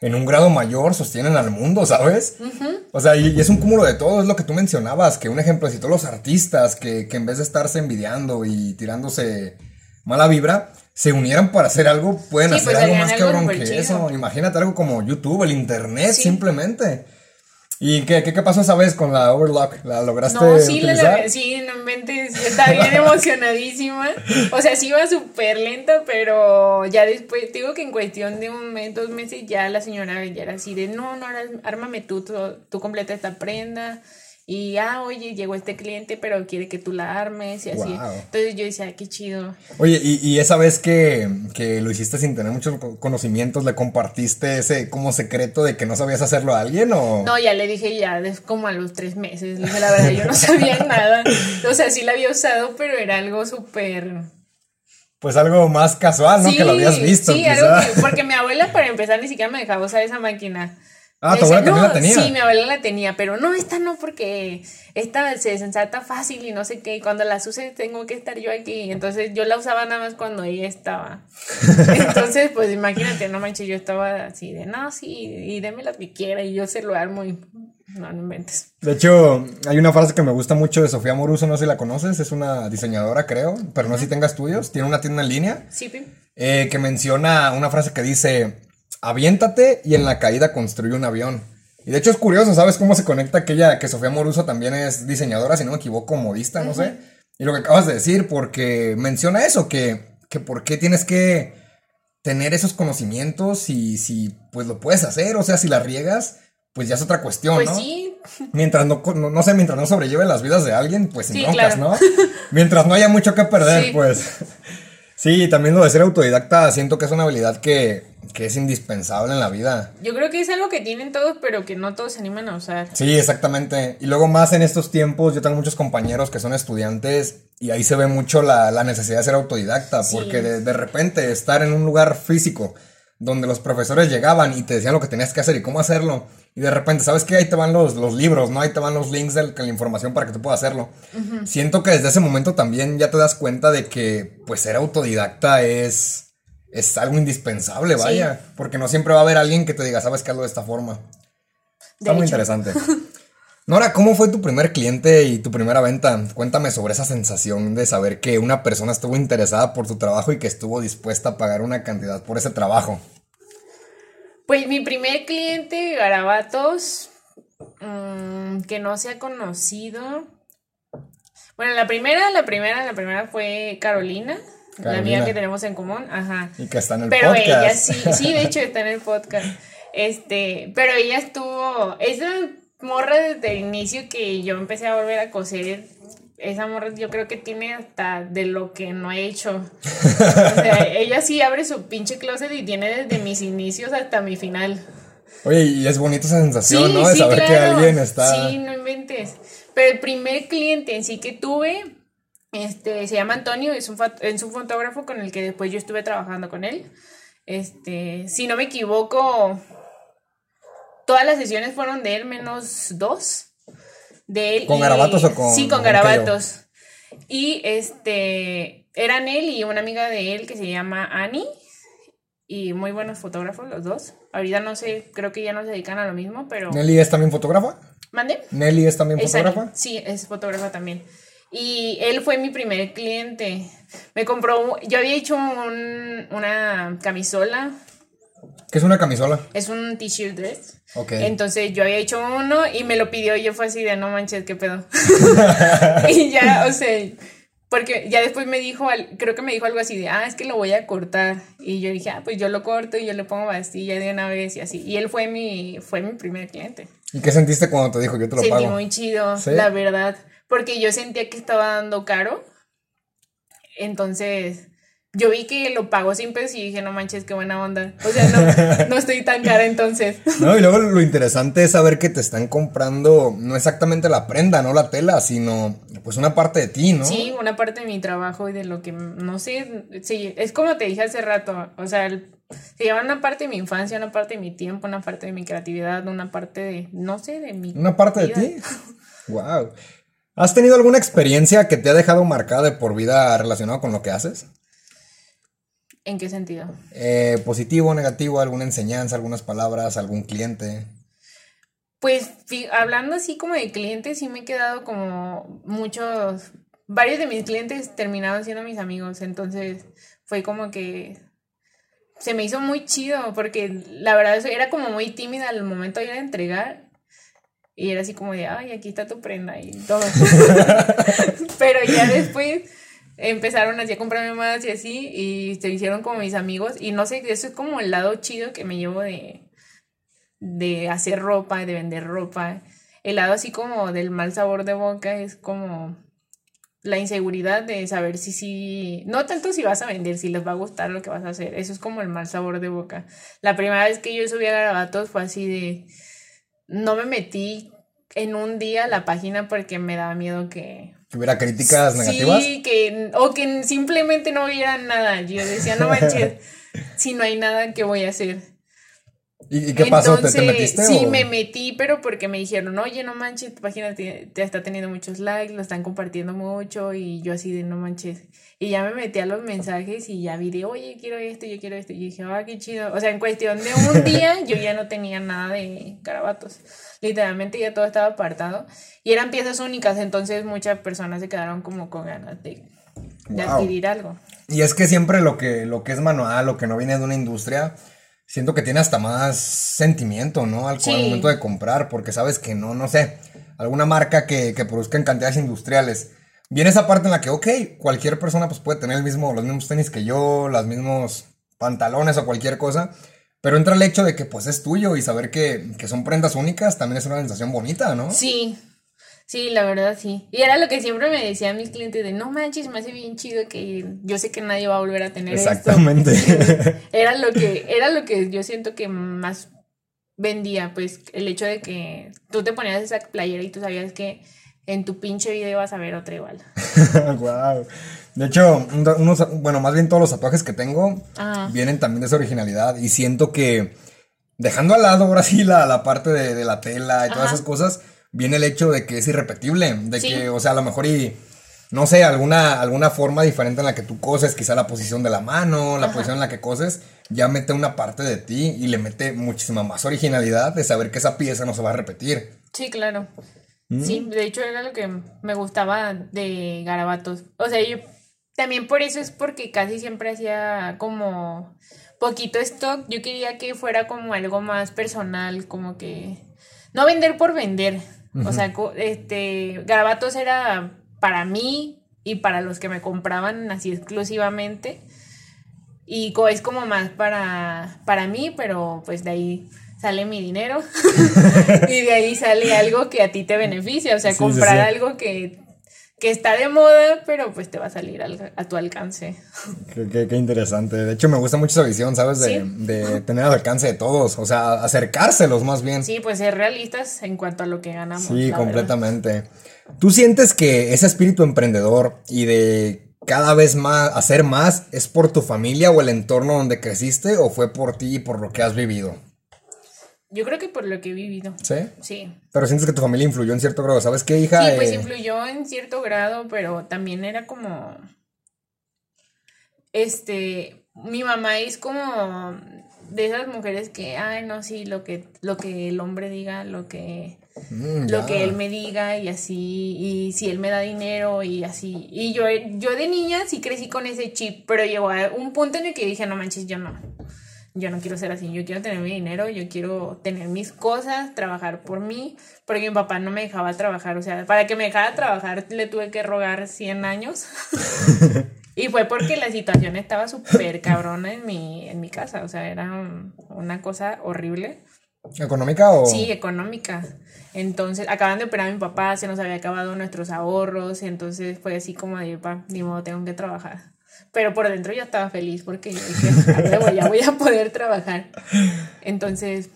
en un grado mayor sostienen al mundo, ¿sabes? O sea, y, es un cúmulo de todo, es lo que tú mencionabas, que un ejemplo, si todos los artistas que, que en vez de estarse envidiando y tirándose mala vibra, se unieran para hacer algo, pueden hacer pues, algo más algo cabrón que chido. eso. Imagínate algo como YouTube, el internet, Sí. simplemente. ¿Y qué, qué, qué pasó esa vez con la Overlock? ¿La lograste No, sí, utilizar? la- sí, no está bien <laughs> emocionadísima. O sea, sí iba súper lenta, pero ya después, digo que en cuestión de un mes, dos meses, ya la señora ya era así de, no, no, ármame tú, tú, tú completa esta prenda. Y, ah, oye, llegó este cliente, pero quiere que tú la armes y así. Entonces yo decía, "Ah, qué chido. Oye, y, y esa vez que, que lo hiciste sin tener muchos co- conocimientos, ¿le compartiste ese como secreto de que no sabías hacerlo a alguien o...? No, ya le dije ya, es como a los tres meses. Le dije, la verdad, yo no <laughs> sabía nada. O sea, sí la había usado, pero era algo súper... Pues algo más casual, ¿no? que lo habías visto, Sí, quizá. algo que- <laughs> porque mi abuela para empezar ni siquiera me dejaba usar esa máquina. Ah, ¿tu abuela también "No", la tenía? Sí, mi abuela la tenía, pero no, esta no, porque esta se desensata fácil y no sé qué. Y cuando las use tengo que estar yo aquí. Entonces yo la usaba nada más cuando ella estaba. <laughs> Entonces, pues imagínate, no manches, yo estaba así de, no, sí, y deme la que quiera y yo se lo armo y no, no inventes. De hecho, hay una frase que me gusta mucho de Sofía Moruso, no sé si la conoces, es una diseñadora, creo, pero no sé si tenga estudios, tiene una tienda en línea, Sí, eh, que menciona una frase que dice, aviéntate y en la caída construye un avión. Y de hecho es curioso, ¿sabes cómo se conecta aquella, que Sofía Moruso también es diseñadora, si no me equivoco, modista, no sé? Y lo que acabas de decir, porque menciona eso, que, que por qué tienes que tener esos conocimientos y si pues lo puedes hacer, o sea, si la riegas, pues ya es otra cuestión, Pues ¿no? sí, Mientras no, no, no sé, mientras no sobrelleve las vidas de alguien, pues sin Sí, broncas, claro. ¿no? <laughs> Mientras no haya mucho que perder, Sí. pues. <laughs> Sí, también lo de ser autodidacta siento que es una habilidad que, que es indispensable en la vida. yo creo que es algo que tienen todos, pero que no todos se animan a usar. Sí, exactamente. Y luego más en estos tiempos, yo tengo muchos compañeros que son estudiantes y ahí se ve mucho la, la necesidad de ser autodidacta, Sí. porque de, de repente estar en un lugar físico donde los profesores llegaban y te decían lo que tenías que hacer y cómo hacerlo, y de repente, ¿sabes qué? Ahí te van los, los libros, ¿no? Ahí te van los links de la información para que tú puedas hacerlo. Siento que desde ese momento también ya te das cuenta de que, pues, ser autodidacta es, es algo indispensable, Sí. vaya, porque no siempre va a haber alguien que te diga, ¿sabes qué? Hazlo de esta forma. De Está muy interesante. <laughs> Nora, ¿cómo fue tu primer cliente y tu primera venta? Cuéntame sobre esa sensación de saber que una persona estuvo interesada por tu trabajo y que estuvo dispuesta a pagar una cantidad por ese trabajo. Pues mi primer cliente, Garabatos, mm, que no se ha conocido. Bueno, la primera, la primera, la primera fue Carolina, la Carolina. amiga que tenemos en común, ajá. Y que está en el Pero podcast. ella sí, sí, de hecho está en el podcast. Este, pero ella estuvo, esa morra desde el inicio que yo empecé a volver a coser, esa morra yo creo que tiene hasta de lo que no he hecho. O sea, <laughs> ella sí abre su pinche closet y tiene desde mis inicios hasta mi final. Oye, y es bonita esa sensación, ¿no? De saber que claro. alguien está. Sí, no inventes. Pero el primer cliente en sí que tuve, este, se llama Antonio, es un, es un fotógrafo con el que después yo estuve trabajando con él. Este, si no me equivoco, todas las sesiones fueron de él menos dos. De él. ¿Con y- garabatos o con- Sí, con con garabatos. Y este, eran él y una amiga de él que se llama Annie. Y muy buenos fotógrafos los dos. Ahorita no sé, creo que ya no se dedican a lo mismo, pero... ¿Nelly es también fotógrafa? ¿Mande? ¿Nelly es también fotógrafa? Sí, es fotógrafa también. Y él fue mi primer cliente. Me compró, yo había hecho un- una camisola, ¿Qué es una camisola? es un t-shirt dress. Ok. Entonces yo había hecho uno y me lo pidió y yo fue así de no manches, qué pedo. <laughs> y ya, o sea, porque ya después me dijo, creo que me dijo algo así de, ah, es que lo voy a cortar. Y yo dije, ah, pues yo lo corto y yo le pongo bastilla de una vez y así. Y él fue mi, fue mi primer cliente. ¿Y qué sentiste cuando te dijo yo te lo Sentí pago? muy chido, ¿Sí? la verdad, porque yo sentía que estaba dando caro. Entonces, yo vi que lo pagó sin pesos y dije, no manches, qué buena onda. O sea, no, <laughs> no estoy tan cara entonces. No, y luego lo interesante es saber que te están comprando no exactamente la prenda, no la tela, sino pues una parte de ti, ¿no? Sí, una parte de mi trabajo y de lo que, no sé, sí, es como te dije hace rato, o sea, se lleva una parte de mi infancia, una parte de mi tiempo, una parte de mi creatividad, una parte de, no sé, de mi... ¿Una parte de vida. ti? <laughs> Wow. ¿Has tenido alguna experiencia que te ha dejado marcada de por vida relacionada con lo que haces? ¿En qué sentido? Eh, positivo, negativo, alguna enseñanza, algunas palabras, algún cliente. Pues hablando así como de clientes, sí me he quedado como muchos, varios de mis clientes terminaron siendo mis amigos, entonces fue como que se me hizo muy chido porque la verdad era como muy tímida al momento de ir a entregar y era así como de, ay, aquí está tu prenda y todo. <laughs> <laughs> Pero ya después empezaron así a comprarme más y así, y se hicieron como mis amigos. Y no sé, eso es como el lado chido que me llevo de, de hacer ropa, de vender ropa. El lado así como del mal sabor de boca es como la inseguridad de saber si sí, no tanto si vas a vender, si les va a gustar lo que vas a hacer. Eso es como el mal sabor de boca. La primera vez que yo subí a garabatos fue así de, no me metí en un día a la página porque me daba miedo que ¿Que hubiera críticas negativas? Sí, que, o que simplemente no hubiera nada. Yo decía, no manches, <laughs> si no hay nada, ¿qué voy a hacer? ¿Y, qué pasó? ¿Te, metiste? Sí, me metí, pero porque me dijeron, oye, no manches, tu página te, está teniendo muchos likes, lo están compartiendo mucho, y yo así de no manches. Y ya me metí a los mensajes y ya vi de, oye, quiero esto, yo quiero esto. Y dije, ah, qué chido. O sea, en cuestión de un <laughs> día, yo ya no tenía nada de carabatos. Literalmente ya todo estaba apartado. Y eran piezas únicas, entonces muchas personas se quedaron como con ganas de, adquirir algo. Y es que siempre lo que, lo que es manual, lo que no viene de una industria siento que tiene hasta más sentimiento, ¿no? Al, momento de comprar, porque sabes que no, no sé, alguna marca que, que produzca en cantidades industriales. Viene esa parte en la que, ok, cualquier persona pues puede tener el mismo, los mismos tenis que yo, los mismos pantalones o cualquier cosa, pero entra el hecho de que pues es tuyo y saber que, que son prendas únicas también es una sensación bonita, ¿no? Sí, Sí, la verdad sí. Y era lo que siempre me decían mis clientes de no manches, me hace bien chido que yo sé que nadie va a volver a tener Exactamente. <laughs> era lo que era lo que yo siento que más vendía, pues el hecho de que tú te ponías esa playera y tú sabías que en tu pinche video ibas a ver otra igual. <laughs> wow. De hecho, unos, bueno, más bien todos los tatuajes que tengo vienen también de esa originalidad y siento que dejando al lado ahora sí la, la parte de, la tela y todas esas cosas, viene el hecho de que es irrepetible, de que, o sea, a lo mejor y, no sé, alguna, alguna forma diferente en la que tú coses, quizá la posición de la mano, la posición en la que coses, ya mete una parte de ti y le mete muchísima más originalidad de saber que esa pieza no se va a repetir. Sí, claro. Mm. Sí, de hecho era lo que me gustaba de garabatos. O sea, yo también por eso es porque casi siempre hacía como poquito stock. Yo quería que fuera como algo más personal, como que no vender por vender, o sea, este, Garabatos era para mí y para los que me compraban así exclusivamente. Y es como más para, para mí, pero pues de ahí sale mi dinero. <laughs> Y de ahí sale algo que a ti te beneficia, o sea, comprar algo que que está de moda, pero pues te va a salir a tu alcance. Qué, interesante. De hecho, me gusta mucho esa visión, ¿sabes? De, tener al alcance de todos, o sea, acercárselos más bien. Sí, pues ser realistas en cuanto a lo que ganamos. Sí, completamente. ¿Tú sientes que ese espíritu emprendedor y de cada vez más hacer más es por tu familia o el entorno donde creciste o fue por ti y por lo que has vivido? Yo creo que por lo que he vivido. ¿Sí? Sí. Pero sientes que tu familia influyó en cierto grado. ¿Sabes qué, hija? Sí, pues eh, influyó en cierto grado, pero también era como. Este. Mi mamá es como de esas mujeres que, ay, no, sí, lo que, lo que el hombre diga, lo que. Mm, lo que él me diga y así, y si él me da dinero y así. Y yo, yo de niña sí crecí con ese chip, pero llegó a un punto en el que dije, no manches, yo no yo no quiero ser así, yo quiero tener mi dinero, yo quiero tener mis cosas, trabajar por mí, porque mi papá no me dejaba trabajar, o sea, para que me dejara trabajar le tuve que rogar 100 años. <laughs> y fue porque la situación estaba súper cabrona en mi, en mi casa, o sea, era una cosa horrible. ¿Económica o...? Sí, económica. Entonces, acaban de operar a mi papá, se nos había acabado nuestros ahorros, entonces fue así como de, pa, ni modo, tengo que trabajar. Pero por dentro ya estaba feliz porque yo dije, ya voy a poder trabajar. Entonces,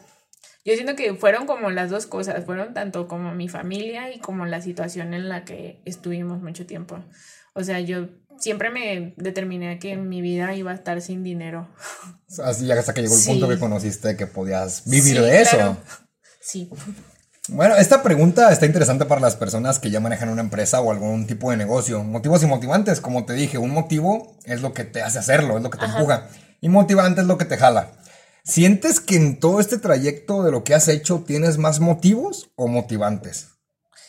yo siento que fueron como las dos cosas, fueron tanto como mi familia y como la situación en la que estuvimos mucho tiempo. O sea, yo siempre me determiné que mi vida iba a estar sin dinero. Así hasta que llegó el punto que conociste que podías vivir de eso. Sí. Bueno, esta pregunta está interesante para las personas que ya manejan una empresa o algún tipo de negocio. Motivos y motivantes, como te dije, un motivo es lo que te hace hacerlo, es lo que te empuja. Y motivante es lo que te jala. ¿Sientes que en todo este trayecto de lo que has hecho tienes más motivos o motivantes?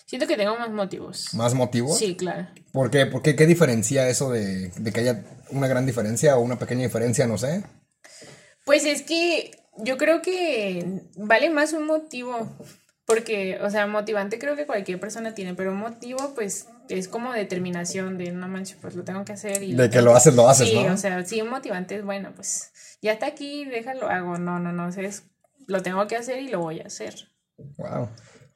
Siento que tengo más motivos. ¿Más motivos? Sí, claro. ¿Por qué? ¿Por qué? ¿Qué diferencia eso de, de que haya una gran diferencia o una pequeña diferencia? No sé. Pues es que yo creo que vale más un motivo. Porque, o sea, motivante creo que cualquier persona tiene, pero un motivo, pues, es como determinación de no manches, pues lo tengo que hacer. Y de que lo haces, lo haces, sí, ¿no? o sea, sí, un motivante es bueno, pues ya está aquí, déjalo, hago. No, no, no, es, lo tengo que hacer y lo voy a hacer. Wow.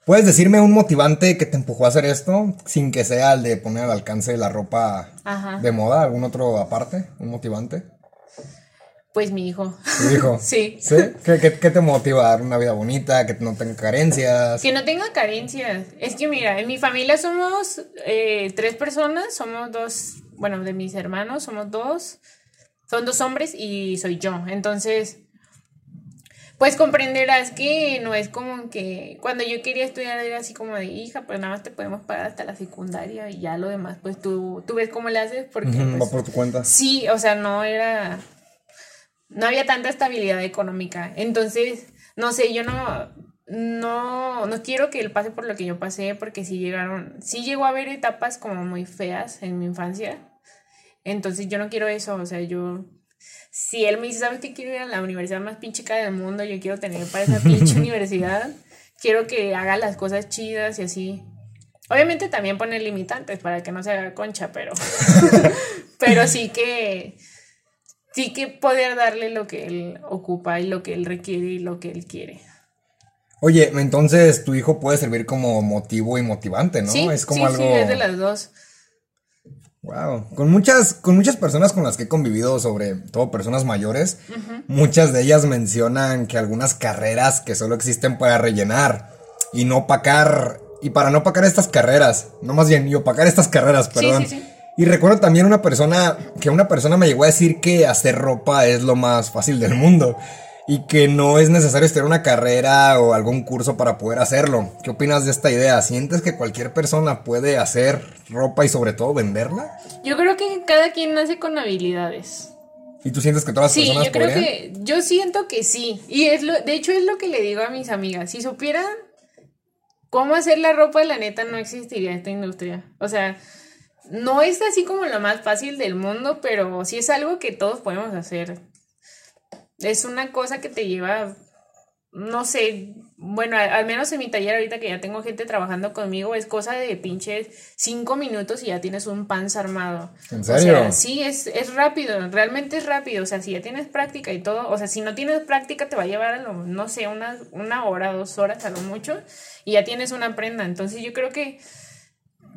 ¿Puedes decirme un motivante que te empujó a hacer esto sin que sea el de poner al alcance la ropa de moda? ¿Algún otro aparte? ¿Un motivante? Pues mi hijo. ¿Tu hijo? <laughs> sí. ¿Sí? ¿Qué, qué, qué te motiva a dar una vida bonita? Que no tenga carencias. Que no tenga carencias. Es que mira, en mi familia somos eh, tres personas, somos dos, bueno, de mis hermanos somos dos, son dos hombres y soy yo. Entonces, pues comprenderás que no es como que cuando yo quería estudiar era así como de hija, pues nada más te podemos pagar hasta la secundaria y ya lo demás, pues tú, tú ves cómo le haces porque... Pues, va por tu cuenta. Sí, o sea, no era. No había tanta estabilidad económica. Entonces, no sé, yo no. No, no quiero que él pase por lo que yo pasé, porque sí llegaron. Sí llegó a haber etapas como muy feas en mi infancia. Entonces, yo no quiero eso. O sea, yo. Si él me dice, ¿sabes qué? Quiero ir a la universidad más pinche cara del mundo, yo quiero tener para esa pinche <laughs> universidad. Quiero que haga las cosas chidas y así. Obviamente también poner limitantes para que no se haga concha, pero. <laughs> pero sí que. Sí que poder darle lo que él ocupa y lo que él requiere y lo que él quiere. Oye, entonces tu hijo puede servir como motivo y motivante, ¿no? Sí, es como sí, algo. sí, es de las dos. Wow. Con muchas, con muchas personas con las que he convivido, sobre todo personas mayores, muchas de ellas mencionan que algunas carreras que solo existen para rellenar y no opacar. Y para no opacar estas carreras, no más bien, y opacar estas carreras, Sí, perdón. sí, sí. Y recuerdo también una persona, que una persona me llegó a decir que hacer ropa es lo más fácil del mundo. Y que no es necesario estudiar una carrera o algún curso para poder hacerlo. ¿Qué opinas de esta idea? ¿Sientes que cualquier persona puede hacer ropa y sobre todo venderla? Yo creo que cada quien nace con habilidades. ¿Y tú sientes que todas las Sí, personas yo creo podrían? que yo siento que sí. Y es lo, de hecho es lo que le digo a mis amigas. Si supieran cómo hacer la ropa, la neta no existiría esta industria. O sea, no es así como lo más fácil del mundo, pero sí es algo que todos podemos hacer. Es una cosa que te lleva, no sé, bueno, al, menos en mi taller ahorita que ya tengo gente trabajando conmigo, es cosa de pinches cinco minutos y ya tienes un panza armado. ¿En O serio? sea, sí, es, es rápido, realmente es rápido. O sea, si ya tienes práctica y todo, o sea, si no tienes práctica te va a llevar a lo, no sé, una, una hora, dos horas a lo mucho, y ya tienes una prenda. Entonces yo creo que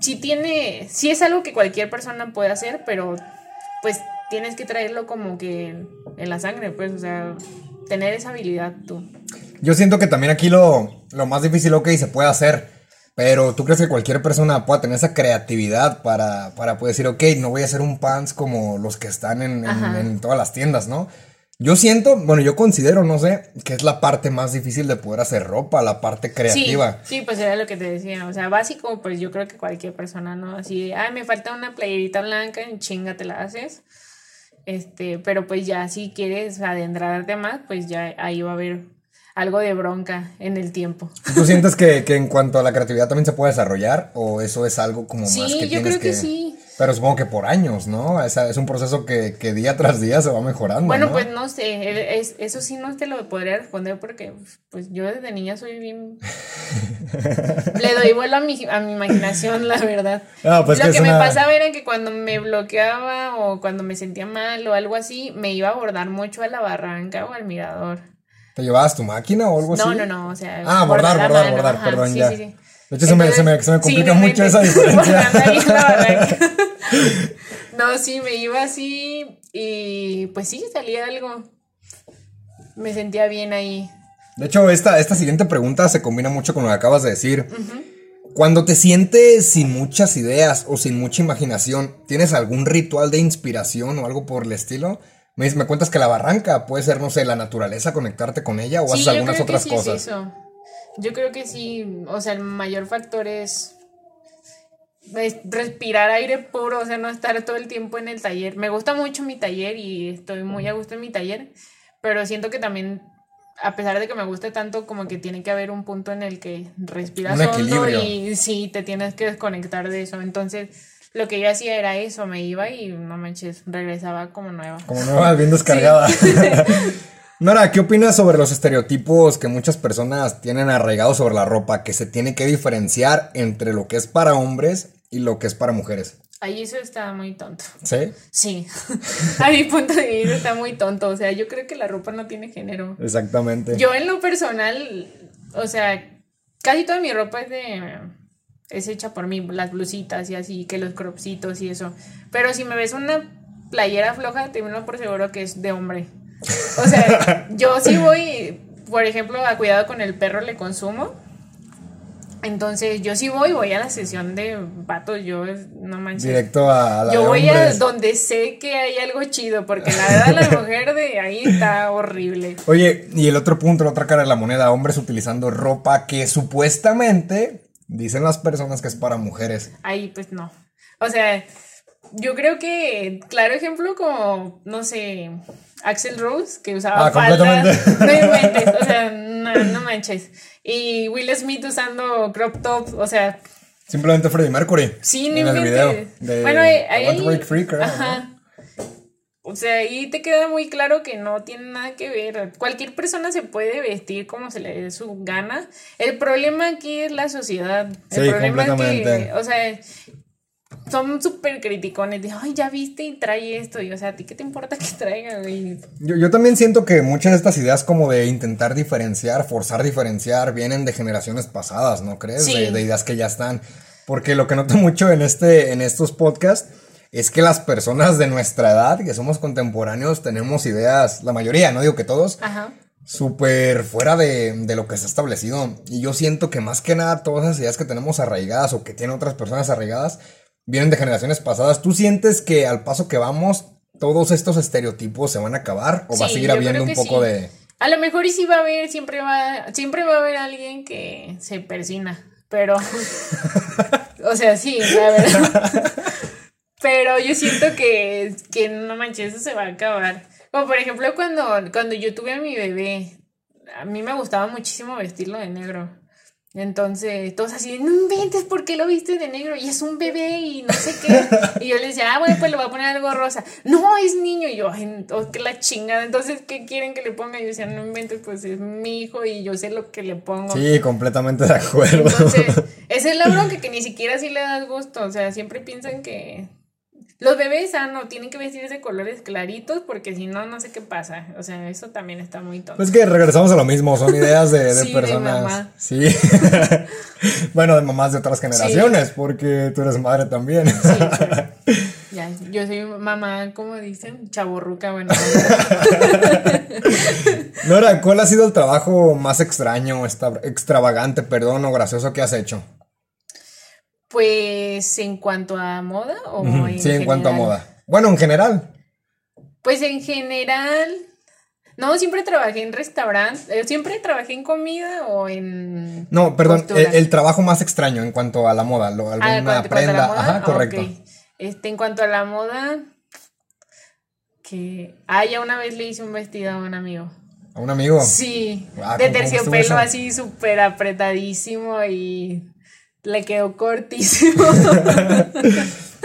sí tiene, sí es algo que cualquier persona puede hacer, pero pues tienes que traerlo como que en la sangre, pues, o sea, tener esa habilidad tú. Yo siento que también aquí lo, lo más difícil, ok, se puede hacer. Pero tú crees que cualquier persona pueda tener esa creatividad para, para poder decir, ok, no voy a hacer un pants como los que están en, en- todas las tiendas, ¿no? Yo siento, bueno, yo considero, no sé, que es la parte más difícil de poder hacer ropa, la parte creativa. Sí, sí, pues era lo que te decía. O sea, básico, pues yo creo que cualquier persona, ¿no? Así ay, me falta una playerita blanca, en chinga te la haces. Este, pero pues ya si quieres adentrarte más, pues ya ahí va a haber algo de bronca en el tiempo. ¿Tú sientes que, que en cuanto a la creatividad también se puede desarrollar? ¿O eso es algo como Sí, más que yo tienes creo que sí. Pero supongo que por años, ¿no? Esa- es un proceso que, que día tras día se va mejorando. Bueno, ¿no? pues no sé, el- es- eso sí no te lo podría responder porque pues yo desde niña soy bien... <laughs> Le doy vuelo a mi, a mi imaginación, la verdad. Ah, pues lo que que es me una- pasaba era que cuando me bloqueaba o cuando me sentía mal o algo así, me iba a abordar mucho a la barranca o al mirador. ¿Te llevabas tu máquina o algo No, así? no, no, o sea... Ah, bordar, bordar, bordar, perdón, sí, ya. sí, sí. De hecho, se me- se me- se me complica mucho esa diferencia. <laughs> <laughs> no, sí, me iba así y pues sí, salía algo. Me sentía bien ahí. De hecho, esta, esta siguiente pregunta se combina mucho con lo que acabas de decir. Cuando te sientes sin muchas ideas o sin mucha imaginación, ¿tienes algún ritual de inspiración o algo por el estilo? Me, me cuentas que la barranca puede ser, no sé, la naturaleza, conectarte con ella o Sí, haces algunas que otras sí es cosas. eso. Yo creo que sí, o sea, el mayor factor es, es respirar aire puro, o sea, no estar todo el tiempo en el taller. Me gusta mucho mi taller y estoy muy a gusto en mi taller, pero siento que también a pesar de que me guste tanto, como que tiene que haber un punto en el que respiras hondo y sí, te tienes que desconectar de eso. Entonces, lo que yo hacía era eso, me iba y no manches, regresaba como nueva. Como nueva, bien descargada. <laughs> Nora, ¿qué opinas sobre los estereotipos que muchas personas tienen arraigados sobre la ropa, que se tiene que diferenciar entre lo que es para hombres y lo que es para mujeres? Ahí eso está muy tonto. ¿Sí? Sí. <laughs> a mi punto de vista está muy tonto. O sea, yo creo que la ropa no tiene género. Exactamente. Yo en lo personal, o sea, casi toda mi ropa es de es hecha por mí, las blusitas y así, que los cropsitos y eso. Pero si me ves una playera floja, te uno por seguro que es de hombre. <laughs> O sea, yo sí voy, por ejemplo, a cuidado con el perro le consumo. Entonces, yo sí voy, voy a la sesión de vatos, yo no manches. Directo a la Yo voy a donde sé que hay algo chido, porque la verdad la <laughs> mujer de ahí está horrible. Oye, y el otro punto, la otra cara de la moneda, hombres utilizando ropa que supuestamente dicen las personas que es para mujeres. Ahí pues no. O sea, yo creo que, claro ejemplo, como, no sé, Axel Rose, que usaba ah, falda. <laughs> No inventes, o sea, no, manches. Y Will Smith usando crop top, o sea. Simplemente Freddie Mercury. Sí, no en el video bueno, ahí. Freak, ajá. O sea, ahí te queda muy claro que no tiene nada que ver. Cualquier persona se puede vestir como se le dé su gana. El problema aquí es la sociedad. El problema es que, o sea, son súper criticones de, ay, ya viste y trae esto. Y, o sea, ¿a ti qué te importa que traiga, güey? Yo, yo también siento que muchas de estas ideas como de intentar diferenciar, forzar diferenciar, vienen de generaciones pasadas, ¿no crees? De, de, ideas que ya están. Porque lo que noto mucho en, este, en estos podcasts es que las personas de nuestra edad, que somos contemporáneos, tenemos ideas, la mayoría, no digo que todos, Ajá súper fuera de, de, lo que se ha establecido. Y yo siento que más que nada todas esas ideas que tenemos arraigadas o que tienen otras personas arraigadas vienen de generaciones pasadas. ¿Tú sientes que al paso que vamos, todos estos estereotipos se van a acabar o va a seguir habiendo un poco de... A lo mejor y sí va a haber, siempre va, siempre va a haber alguien que se persina, pero... <laughs> o sea, sí, la verdad. <laughs> pero yo siento que, que no manches, eso se va a acabar. Como por ejemplo cuando, cuando yo tuve a mi bebé, a mí me gustaba muchísimo vestirlo de negro. Entonces, todos así, no inventes, ¿por qué lo viste de negro? Y es un bebé y no sé qué. <laughs> Y yo le decía, ah, bueno, pues le voy a poner algo rosa. No, es niño. Y yo, qué la chingada. Entonces, ¿qué quieren que le ponga? Y yo decía, no inventes, pues es mi hijo y yo sé lo que le pongo. Sí, completamente de acuerdo. Entonces, <laughs> ese es la bronca que ni siquiera así le das gusto. O sea, siempre piensan que los bebés ah, no tienen que vestirse de colores claritos porque si no, no sé qué pasa. O sea, eso también está muy tonto. Pues que regresamos a lo mismo, son <laughs> ideas de, de personas. Sí. <laughs> bueno, de mamás de otras generaciones, porque tú eres madre también. Sí, <laughs> ya, yo soy mamá, como dicen, chaborruca, bueno. Nora, ¿cuál ha sido el trabajo más extraño, extravagante, perdón, o gracioso que has hecho? Pues en cuanto a moda o en Sí, en cuanto a moda. Bueno, en general. Pues en general. No, siempre trabajé en restaurantes. Eh, siempre trabajé en comida o en. No, perdón, el, trabajo más extraño en cuanto a la moda, lo, ah, alguna prenda. Ajá, correcto. Este, en cuanto a la moda, que. Ah, ya una vez le hice un vestido a un amigo. ¿A un amigo? Sí. Ah, de terciopelo así súper apretadísimo y le quedó cortísimo. <laughs>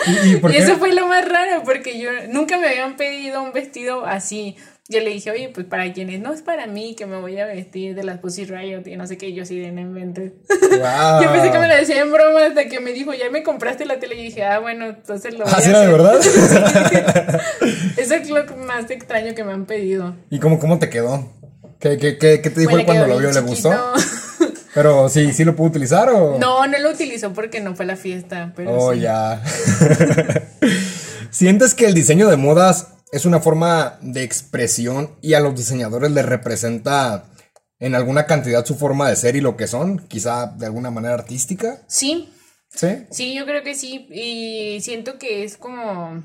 ¿Y, eso fue lo más raro, porque yo nunca me habían pedido un vestido así. Yo le dije, oye, pues para quienes no es para mí que me voy a vestir de las Pussy Riot y no sé qué, yo sí de no invento. <laughs> yo pensé que me lo decía en broma hasta que me dijo, ya me compraste la tele y dije, ah, bueno, entonces lo voy ¿Ah, era de verdad? <laughs> Eso es lo más extraño que me han pedido. ¿Y cómo, cómo te quedó? ¿Qué, qué, qué, qué te dijo él cuando lo vio? ¿Le gustó? Pero sí, sí lo pudo utilizar o. No, no lo utilizó porque no fue la fiesta. Pero oh, ya. <laughs> ¿Sientes que el diseño de modas es una forma de expresión y a los diseñadores les representa en alguna cantidad su forma de ser y lo que son? Quizá de alguna manera artística. Sí. ¿Sí? Sí, yo creo que sí. Y siento que es como.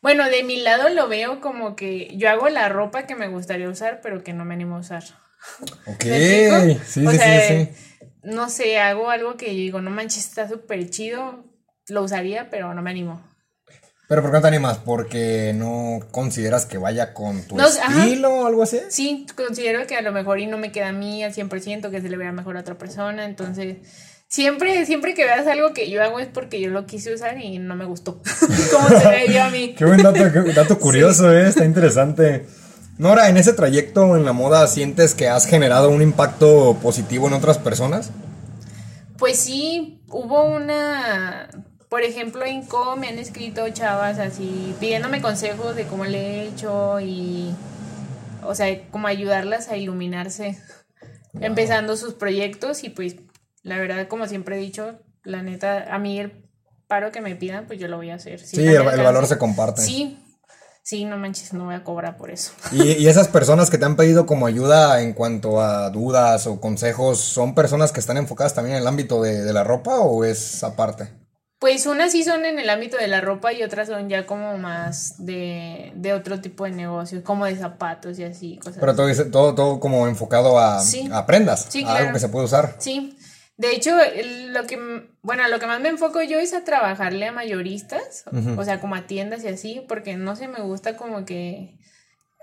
Bueno, de mi lado lo veo como que yo hago la ropa que me gustaría usar, pero que no me animo a usar. Ok, ¿Me sí, explico? O sí, sea, sí, sí. No sé, hago algo que yo digo, no manches, está súper chido, lo usaría, pero no me animo. Pero ¿por qué no te animas? ¿Porque no consideras que vaya con tu No, ajá. estilo o algo así? Sí, considero que a lo mejor y no me queda a mí al 100%, que se le vea mejor a otra persona, entonces siempre, siempre que veas algo que yo hago es porque yo lo quise usar y no me gustó, <laughs> como se a mí. Qué buen dato, qué dato curioso, eh, está interesante. Nora, en ese trayecto en la moda, ¿sientes que has generado un impacto positivo en otras personas? Pues sí, hubo una, por ejemplo, en Co me han escrito chavas así pidiéndome consejos de cómo le he hecho y, o sea, como ayudarlas a iluminarse, empezando sus proyectos y pues la verdad, como siempre he dicho, la neta, a mí el paro que me pidan, pues yo lo voy a hacer. Sí, el, el valor se comparte. Sí, sí, no manches, no voy a cobrar por eso. Y, y esas personas que te han pedido como ayuda en cuanto a dudas o consejos, ¿son personas que están enfocadas también en el ámbito de, de la ropa o es aparte? Pues unas sí son en el ámbito de la ropa y otras son ya como más de, de otro tipo de negocios, como de zapatos y así, cosas Pero todo, todo, todo como enfocado a, Sí. a prendas, Sí, a algo que se puede usar. Sí, de hecho, lo que, bueno, lo que más me enfoco yo es a trabajarle a mayoristas, o sea, como a tiendas y así, porque no sé, me gusta como que,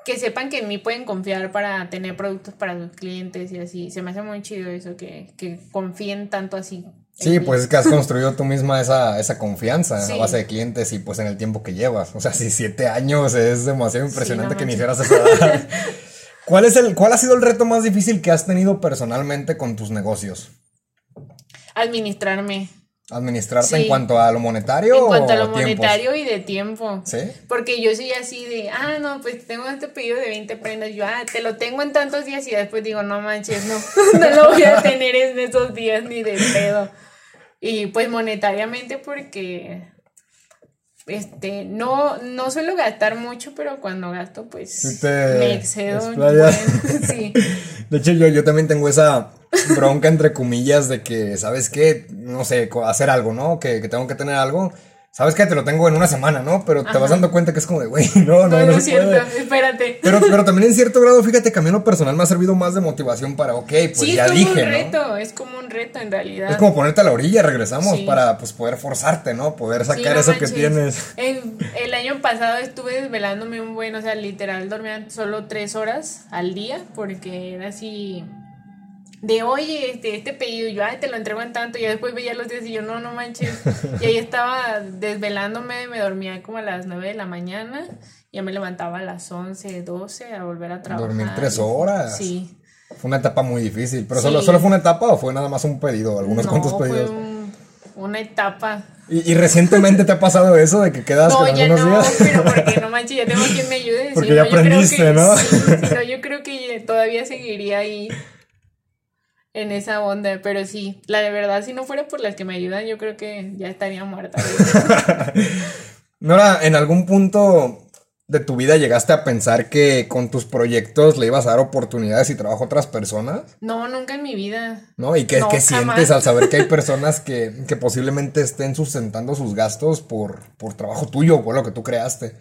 que sepan que en mí pueden confiar para tener productos para sus clientes y así. Se me hace muy chido eso, que, que confíen tanto así. en Sí, mí. pues es que has construido tú misma esa, esa confianza Sí. base de clientes y pues en el tiempo que llevas. O sea, si siete años es demasiado impresionante no que iniciaras esa edad. <laughs> ¿Cuál, es el, ¿Cuál ha sido el reto más difícil que has tenido personalmente con tus negocios? Administrarme. ¿Administrarte en cuanto a lo monetario En cuanto a lo tiempos? monetario y de tiempo. ¿Sí? Porque yo soy así de, ah, no, pues tengo este pedido de 20 prendas. Yo, ah, te lo tengo en tantos días y después digo, no manches, no, <laughs> no lo voy a tener en esos días ni de pedo. Y pues monetariamente porque, este, no, no suelo gastar mucho, pero cuando gasto, pues Sí te me excedo. <laughs> sí. <laughs> De hecho, yo, yo también tengo esa bronca entre comillas de que, ¿sabes qué? No sé, hacer algo, ¿no? Que, que tengo que tener algo. ¿Sabes qué? Te lo tengo en una semana, ¿no? Pero te vas dando cuenta que es como de, güey, <laughs> no, no, No, no, no se es cierto, puede. espérate. Pero, pero también en cierto grado, fíjate que a mí en lo personal me ha servido más de motivación para, ok, pues sí, ya es como dije, un ¿no? reto, es como un reto en realidad. Es como ponerte a la orilla, regresamos Sí. para pues poder forzarte, ¿no? Poder Sí, sacar no eso que tienes. En- el año pasado estuve desvelándome un buen, o sea, literal dormía solo tres horas al día porque era así de oye, este, este pedido, yo ay, te lo entrego en tanto, y después veía los días y yo no, no manches. Y ahí estaba desvelándome, me dormía como a las 9 de la mañana, ya me levantaba a las 11, 12 a volver a trabajar. Dormir tres horas. Sí. Fue una etapa muy difícil. ¿Pero Sí. solo, solo fue una etapa o fue nada más un pedido? Algunos no, cuantos fue pedidos. un- una etapa. ¿Y, y recientemente te ha pasado eso de que quedas No, con ya algunos no, días? pero porque no manches, ya tengo quien me ayude. <laughs> Porque ya no, aprendiste, que ¿no? sí, no, yo creo que todavía seguiría ahí en esa onda, pero sí, la de verdad, si no fuera por las que me ayudan, yo creo que ya estaría muerta. <laughs> Nora, ¿en algún punto de tu vida llegaste a pensar que con tus proyectos le ibas a dar oportunidades y trabajo a otras personas? No, nunca en mi vida. ¿No? ¿Y qué, No, qué sientes al saber que hay <laughs> personas que, que posiblemente estén sustentando sus gastos por, por trabajo tuyo o por lo que tú creaste?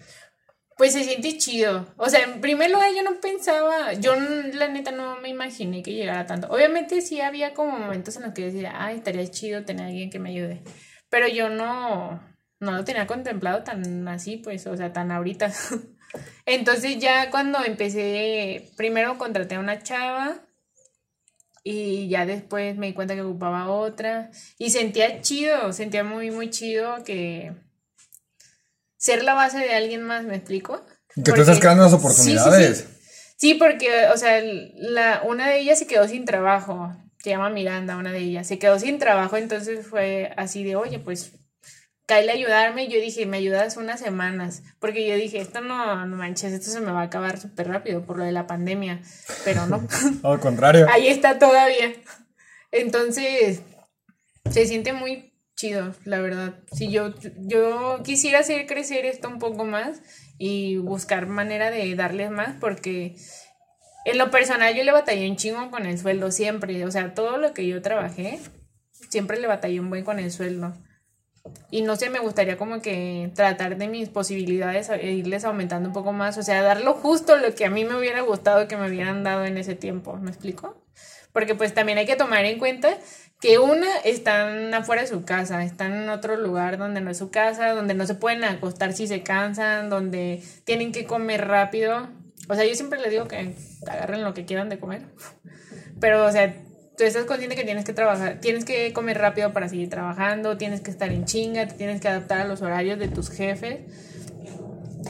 Pues se siente chido. O sea, en primer lugar yo no pensaba, yo la neta no me imaginé que llegara tanto. Obviamente sí había como momentos en los que decía, ay, estaría chido tener a alguien que me ayude. Pero yo no, no lo tenía contemplado tan así, pues, o sea, tan ahorita. <laughs> Entonces ya cuando empecé, primero contraté a una chava y ya después me di cuenta que ocupaba otra y sentía chido, sentía muy, muy chido que ser la base de alguien más, ¿me explico? Que tú estás creando las Sí, sí, oportunidades. Sí, Sí, porque, o sea, la, una de ellas se quedó sin trabajo, se llama Miranda, una de ellas, se quedó sin trabajo, entonces fue así de, oye, pues, caile a ayudarme, y yo dije, me ayudas unas semanas, porque yo dije, esto no, no manches, esto se me va a acabar súper rápido por lo de la pandemia, pero no, <laughs> Al contrario. ahí está todavía. Entonces, se siente muy chido, la verdad. Si yo, yo quisiera hacer crecer esto un poco más y buscar manera de darles más, porque en lo personal yo le batallé un chingo con el sueldo siempre. O sea, todo lo que yo trabajé, siempre le batallé un buen con el sueldo. y no sé, me gustaría como que tratar de mis posibilidades e irles aumentando un poco más, o sea, dar lo justo lo que a mí me hubiera gustado que me hubieran dado en ese tiempo, ¿me explico? Porque pues también hay que tomar en cuenta que una están afuera de su casa, están en otro lugar donde no es su casa, donde no se pueden acostar si se cansan, donde tienen que comer rápido. O sea, yo siempre les digo que agarren lo que quieran de comer. Pero, o sea, tú estás consciente que tienes que trabajar, tienes que comer rápido para seguir trabajando, tienes que estar en chinga, te tienes que adaptar a los horarios de tus jefes.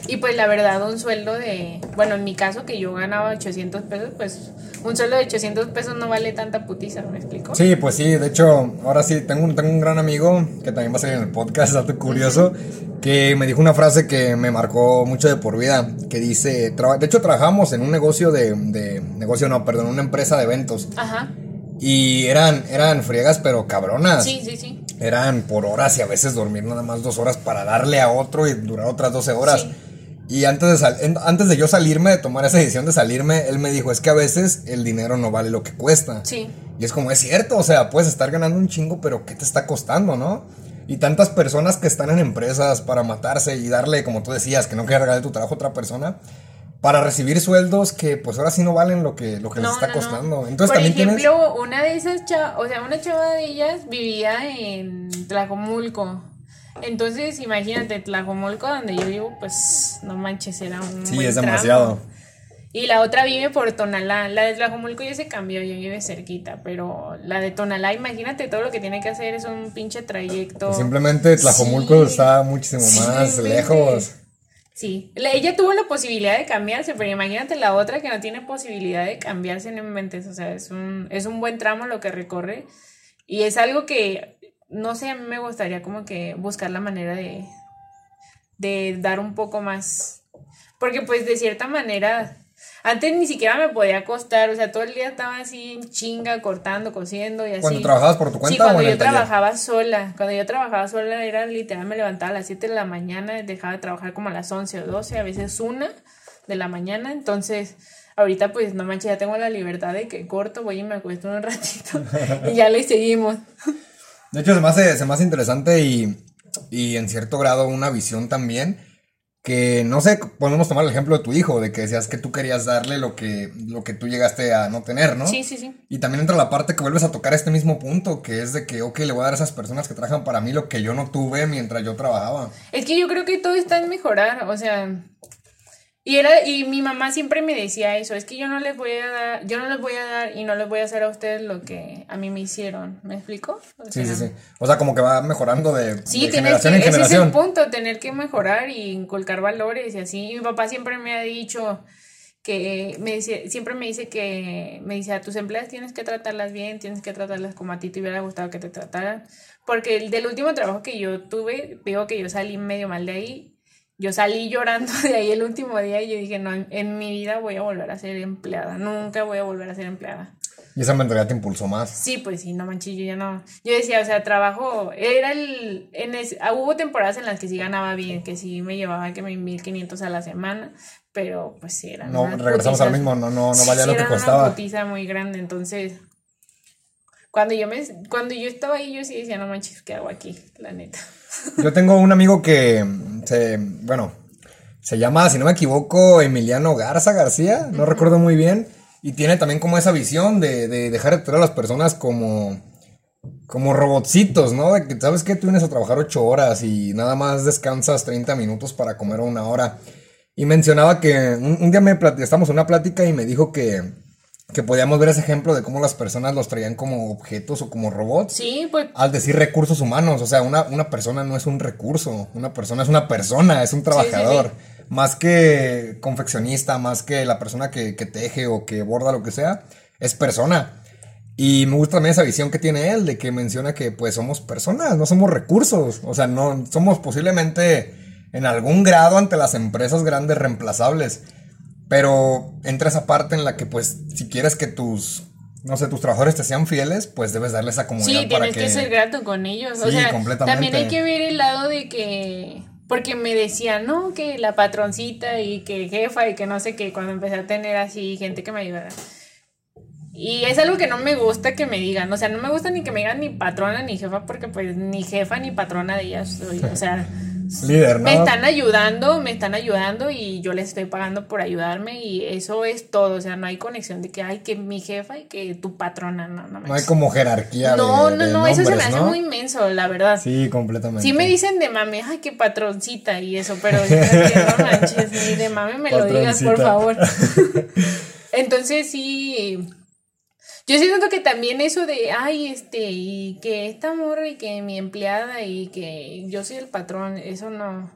Y pues la verdad, un sueldo de, bueno, en mi caso que yo ganaba 800 pesos, pues un sueldo de 800 pesos no vale tanta putiza, ¿me explico? Sí, pues sí, de hecho, ahora sí, tengo un, tengo un gran amigo que también va a salir en el podcast, dato curioso, que me dijo una frase que me marcó mucho de por vida, que dice, de hecho trabajamos en un negocio de, de, negocio no, perdón, una empresa de eventos. Ajá. Y eran, eran friegas, pero cabronas. Sí, sí, sí. Eran por horas y a veces dormir nada más dos horas para darle a otro y durar otras 12 horas. Y antes de, antes de yo salirme, de tomar esa decisión de salirme, él me dijo, es que a veces el dinero no vale lo que cuesta. Sí. Y es como, es cierto, o sea, puedes estar ganando un chingo, pero ¿qué te está costando, no? Y tantas personas que están en empresas para matarse y darle, como tú decías, que no quiere regalar tu trabajo a otra persona, para recibir sueldos que pues ahora sí no valen lo que, lo que les está costando. Entonces Por también ejemplo, una de esas chavas, o sea, una chava de ellas vivía en Tlajomulco. Entonces, imagínate, Tlajomulco, donde yo vivo, pues no manches, era un. Sí, es demasiado. Y la otra vive por Tonalá. La de Tlajomulco ya se cambió, ya vive cerquita. Pero la de Tonalá, imagínate todo lo que tiene que hacer, es un pinche trayecto. simplemente Tlajomulco está muchísimo más lejos. Sí, ella tuvo la posibilidad de cambiarse, pero imagínate la otra que no tiene posibilidad de cambiarse en mentes, o sea, es un, es un buen tramo lo que recorre. Y es algo que, no sé, a mí me gustaría como que buscar la manera de, de dar un poco más, porque pues de cierta manera antes ni siquiera me podía acostar, o sea, todo el día estaba así chinga, cortando, cosiendo y así. ¿Cuando trabajabas por tu cuenta? Sí, cuando yo trabajaba sola. Cuando yo trabajaba sola era literal, me levantaba a las 7 de la mañana, dejaba de trabajar como a las 11 o 12, a veces una de la mañana. Entonces, ahorita pues no manches, ya tengo la libertad de que corto, voy y me acuesto un <laughs> ratito y ya le seguimos. De hecho, se me hace, se me hace interesante y, y en cierto grado una visión también que no sé, podemos tomar el ejemplo de tu hijo, de que decías que tú querías darle lo que, lo que tú llegaste a no tener, ¿no? Sí, sí, sí. Y también entra la parte que vuelves a tocar este mismo punto, que es de que, ok, le voy a dar a esas personas que trabajan para mí lo que yo no tuve mientras yo trabajaba. Es que yo creo que todo está en mejorar, o sea, y era, y mi mamá siempre me decía eso, es que yo no les voy a dar, yo no les voy a dar y no les voy a hacer a ustedes lo que a mí me hicieron. ¿Me explico? sí, sí, sí. O sea, como que va mejorando de, sí, generación en generación. Ese es el punto, tener que mejorar y inculcar valores y así. mi papá siempre me ha dicho que me dice, siempre me dice que, me dice, a tus empleadas tienes que tratarlas bien, tienes que tratarlas como a ti te hubiera gustado que te trataran. Porque el, del último trabajo que yo tuve, digo que yo salí medio mal de ahí yo salí llorando <laughs> de ahí el último día y yo dije, no, en mi vida voy a volver a ser empleada, nunca voy a volver a ser empleada. ¿Y esa mentalidad te impulsó más? Sí, pues sí, no manches, yo ya no. Yo decía, o sea, trabajo, era el, en ah, hubo temporadas en las que sí ganaba bien, que sí me llevaba que me 1500 a la semana, pero pues sí, era. No, regresamos al mismo, no, no, no valía lo que costaba. Una putiza muy grande, entonces, cuando yo me, cuando yo estaba ahí, yo sí decía, no manches, ¿qué hago aquí? La neta. Yo tengo un amigo que se, bueno, se llama, si no me equivoco, Emiliano Garza García, no recuerdo muy bien, y tiene también como esa visión de, dejar de tratar a las personas como, como robotcitos, ¿no? De que, ¿sabes qué? Tú vienes a trabajar ocho horas y nada más descansas 30 minutos para comer una hora. Y mencionaba que un, día me estamos en una plática y me dijo que que podíamos ver ese ejemplo de cómo las personas los traían como objetos o como robots. Sí, pues. Al decir recursos humanos, o sea, una, una persona no es un recurso, una persona es una persona, es un trabajador. Más que confeccionista, más que la persona que, que teje o que borda lo que sea, es persona. Y me gusta también esa visión que tiene él, de que menciona que pues somos personas, no somos recursos. O sea, no somos posiblemente en algún grado ante las empresas grandes reemplazables pero entra esa parte en la que, pues, si quieres que tus, no sé, tus trabajadores te sean fieles, pues debes darles esa comunidad. Sí, tienes que... ser grato con ellos. o sea, también hay que ver el lado de que. Porque me decían, no, que la patroncita y que jefa y que no sé qué, cuando empecé a tener así gente que me ayudara. Y es algo que no me gusta que me digan, o sea, no me gusta ni que me digan ni patrona ni jefa, porque pues ni jefa ni patrona de ellas soy, o sea... Líder, ¿no? Me están ayudando, me están ayudando y yo les estoy pagando por ayudarme y eso es todo, o sea, no hay conexión de que hay que mi jefa y que tu patrona, no, no. No hay como jerarquía. No, de, no, de no, eso se me hace ¿no? muy inmenso, la verdad. Sí, completamente. Sí me dicen de mame, ay, qué patroncita y eso, pero yo que no manches, ni de mame me lo <laughs> digas, por favor. <laughs> Entonces sí, yo siento que también eso de, ay, este, y que esta morra y que mi empleada y que yo soy el patrón, eso no.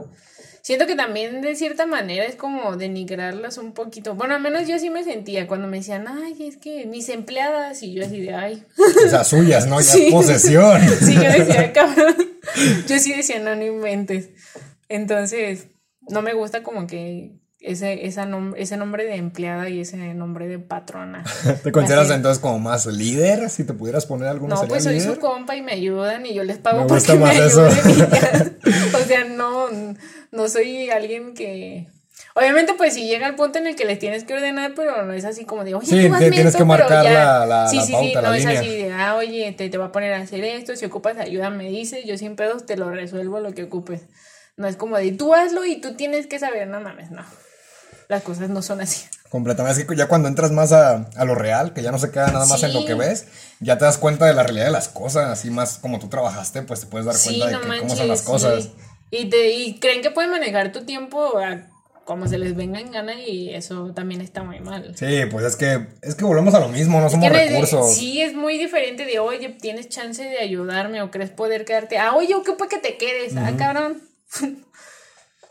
Siento que también de cierta manera es como denigrarlas un poquito. Bueno, al menos yo sí me sentía cuando me decían, ay, es que mis empleadas y yo así de, ay. Sea, suyas, ¿no? Ya <laughs> Sí. es posesión. <laughs> Sí, yo decía, cabrón. Yo sí decía, no, no inventes. Entonces, no me gusta como que ese, esa nom- ese nombre de empleada y ese nombre de patrona. <laughs> ¿Te consideras Así. entonces como más líder? Si te pudieras poner alguno No, pues soy líder. su compa y me ayudan y yo les pago Me porque gusta me más eso. ayuden. <laughs> y. O sea, no, no soy alguien que... Obviamente, pues si llega el punto en el que les tienes que ordenar, pero no es así como de, oye, Sí, tú tienes esto, que marcar ya. la- la- sí, la sí, pauta, sí, la no es así de, ah, oye, te, te va a poner a hacer esto, si ocupas ayuda me dices, yo sin pedos te lo resuelvo lo que ocupes. No es como de, tú hazlo y tú tienes que saber, no mames, no. Las cosas no son así. Completamente. Es que ya cuando entras más a, a lo real, que ya no se queda nada más en lo Sí. que ves, ya te das cuenta de la realidad de las cosas. Así más como tú trabajaste, pues te puedes dar Sí, cuenta de no que manches. cómo son las cosas. sí. Y, te, y creen que pueden manejar tu tiempo a como se les venga en gana y eso también está muy mal. Sí, pues es que es que volvemos a lo mismo, no somos recursos. Sí, es muy diferente de, oye, tienes chance de ayudarme o crees poder quedarte. Ah, oye, ocupa que te quedes. Ah, cabrón.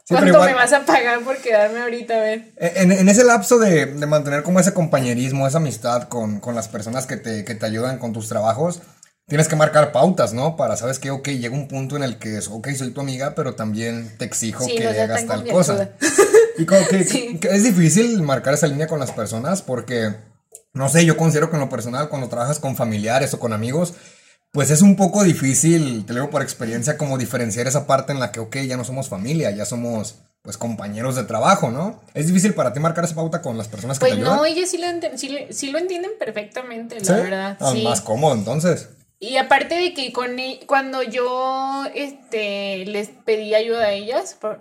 Sí, ¿Cuánto igual- me vas a pagar por quedarme ahorita? A ver. En, en ese lapso de, de mantener como ese compañerismo, esa amistad con, con las personas que te, que te ayudan con tus trabajos, tienes que marcar pautas, ¿no? Para, ¿sabes qué? Ok, llega un punto en el que es, ok, soy tu amiga, pero también te exijo Sí, que hagas tal cosa. <laughs> Y como que, Sí. que es difícil marcar esa línea con las personas porque, no sé, yo considero que en lo personal, cuando trabajas con familiares o con amigos, pues es un poco difícil, te lo digo por experiencia, como diferenciar esa parte en la que, ok, ya no somos familia, ya somos, pues, compañeros de trabajo, ¿no? Es difícil para ti marcar esa pauta con las personas que Pues te ayudan. no, ellos sí lo, sí, sí lo entienden perfectamente, la ¿Sí? verdad. Ah, sí. Más cómodo, entonces. Y aparte de que con e- cuando yo este, les pedí ayuda a ellas, por-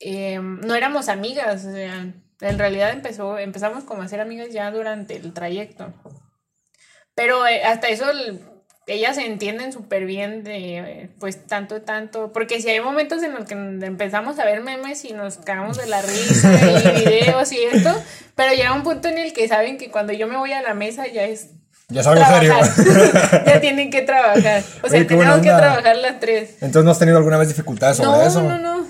eh, no éramos amigas, o sea, en realidad empezó, empezamos como a ser amigas ya durante el trayecto. Pero eh, hasta eso ellas se entienden súper bien de, pues, tanto, tanto, porque si hay momentos en los que empezamos a ver memes y nos cagamos de la risa y <laughs> videos y esto, pero llega un punto en el que saben que cuando yo me voy a la mesa ya es Ya es algo serio. trabajar. <laughs> ya tienen que trabajar. O sea, Oye, tenemos que trabajar las tres. Entonces, ¿no has tenido alguna vez dificultades sobre No, eso? no, no. No,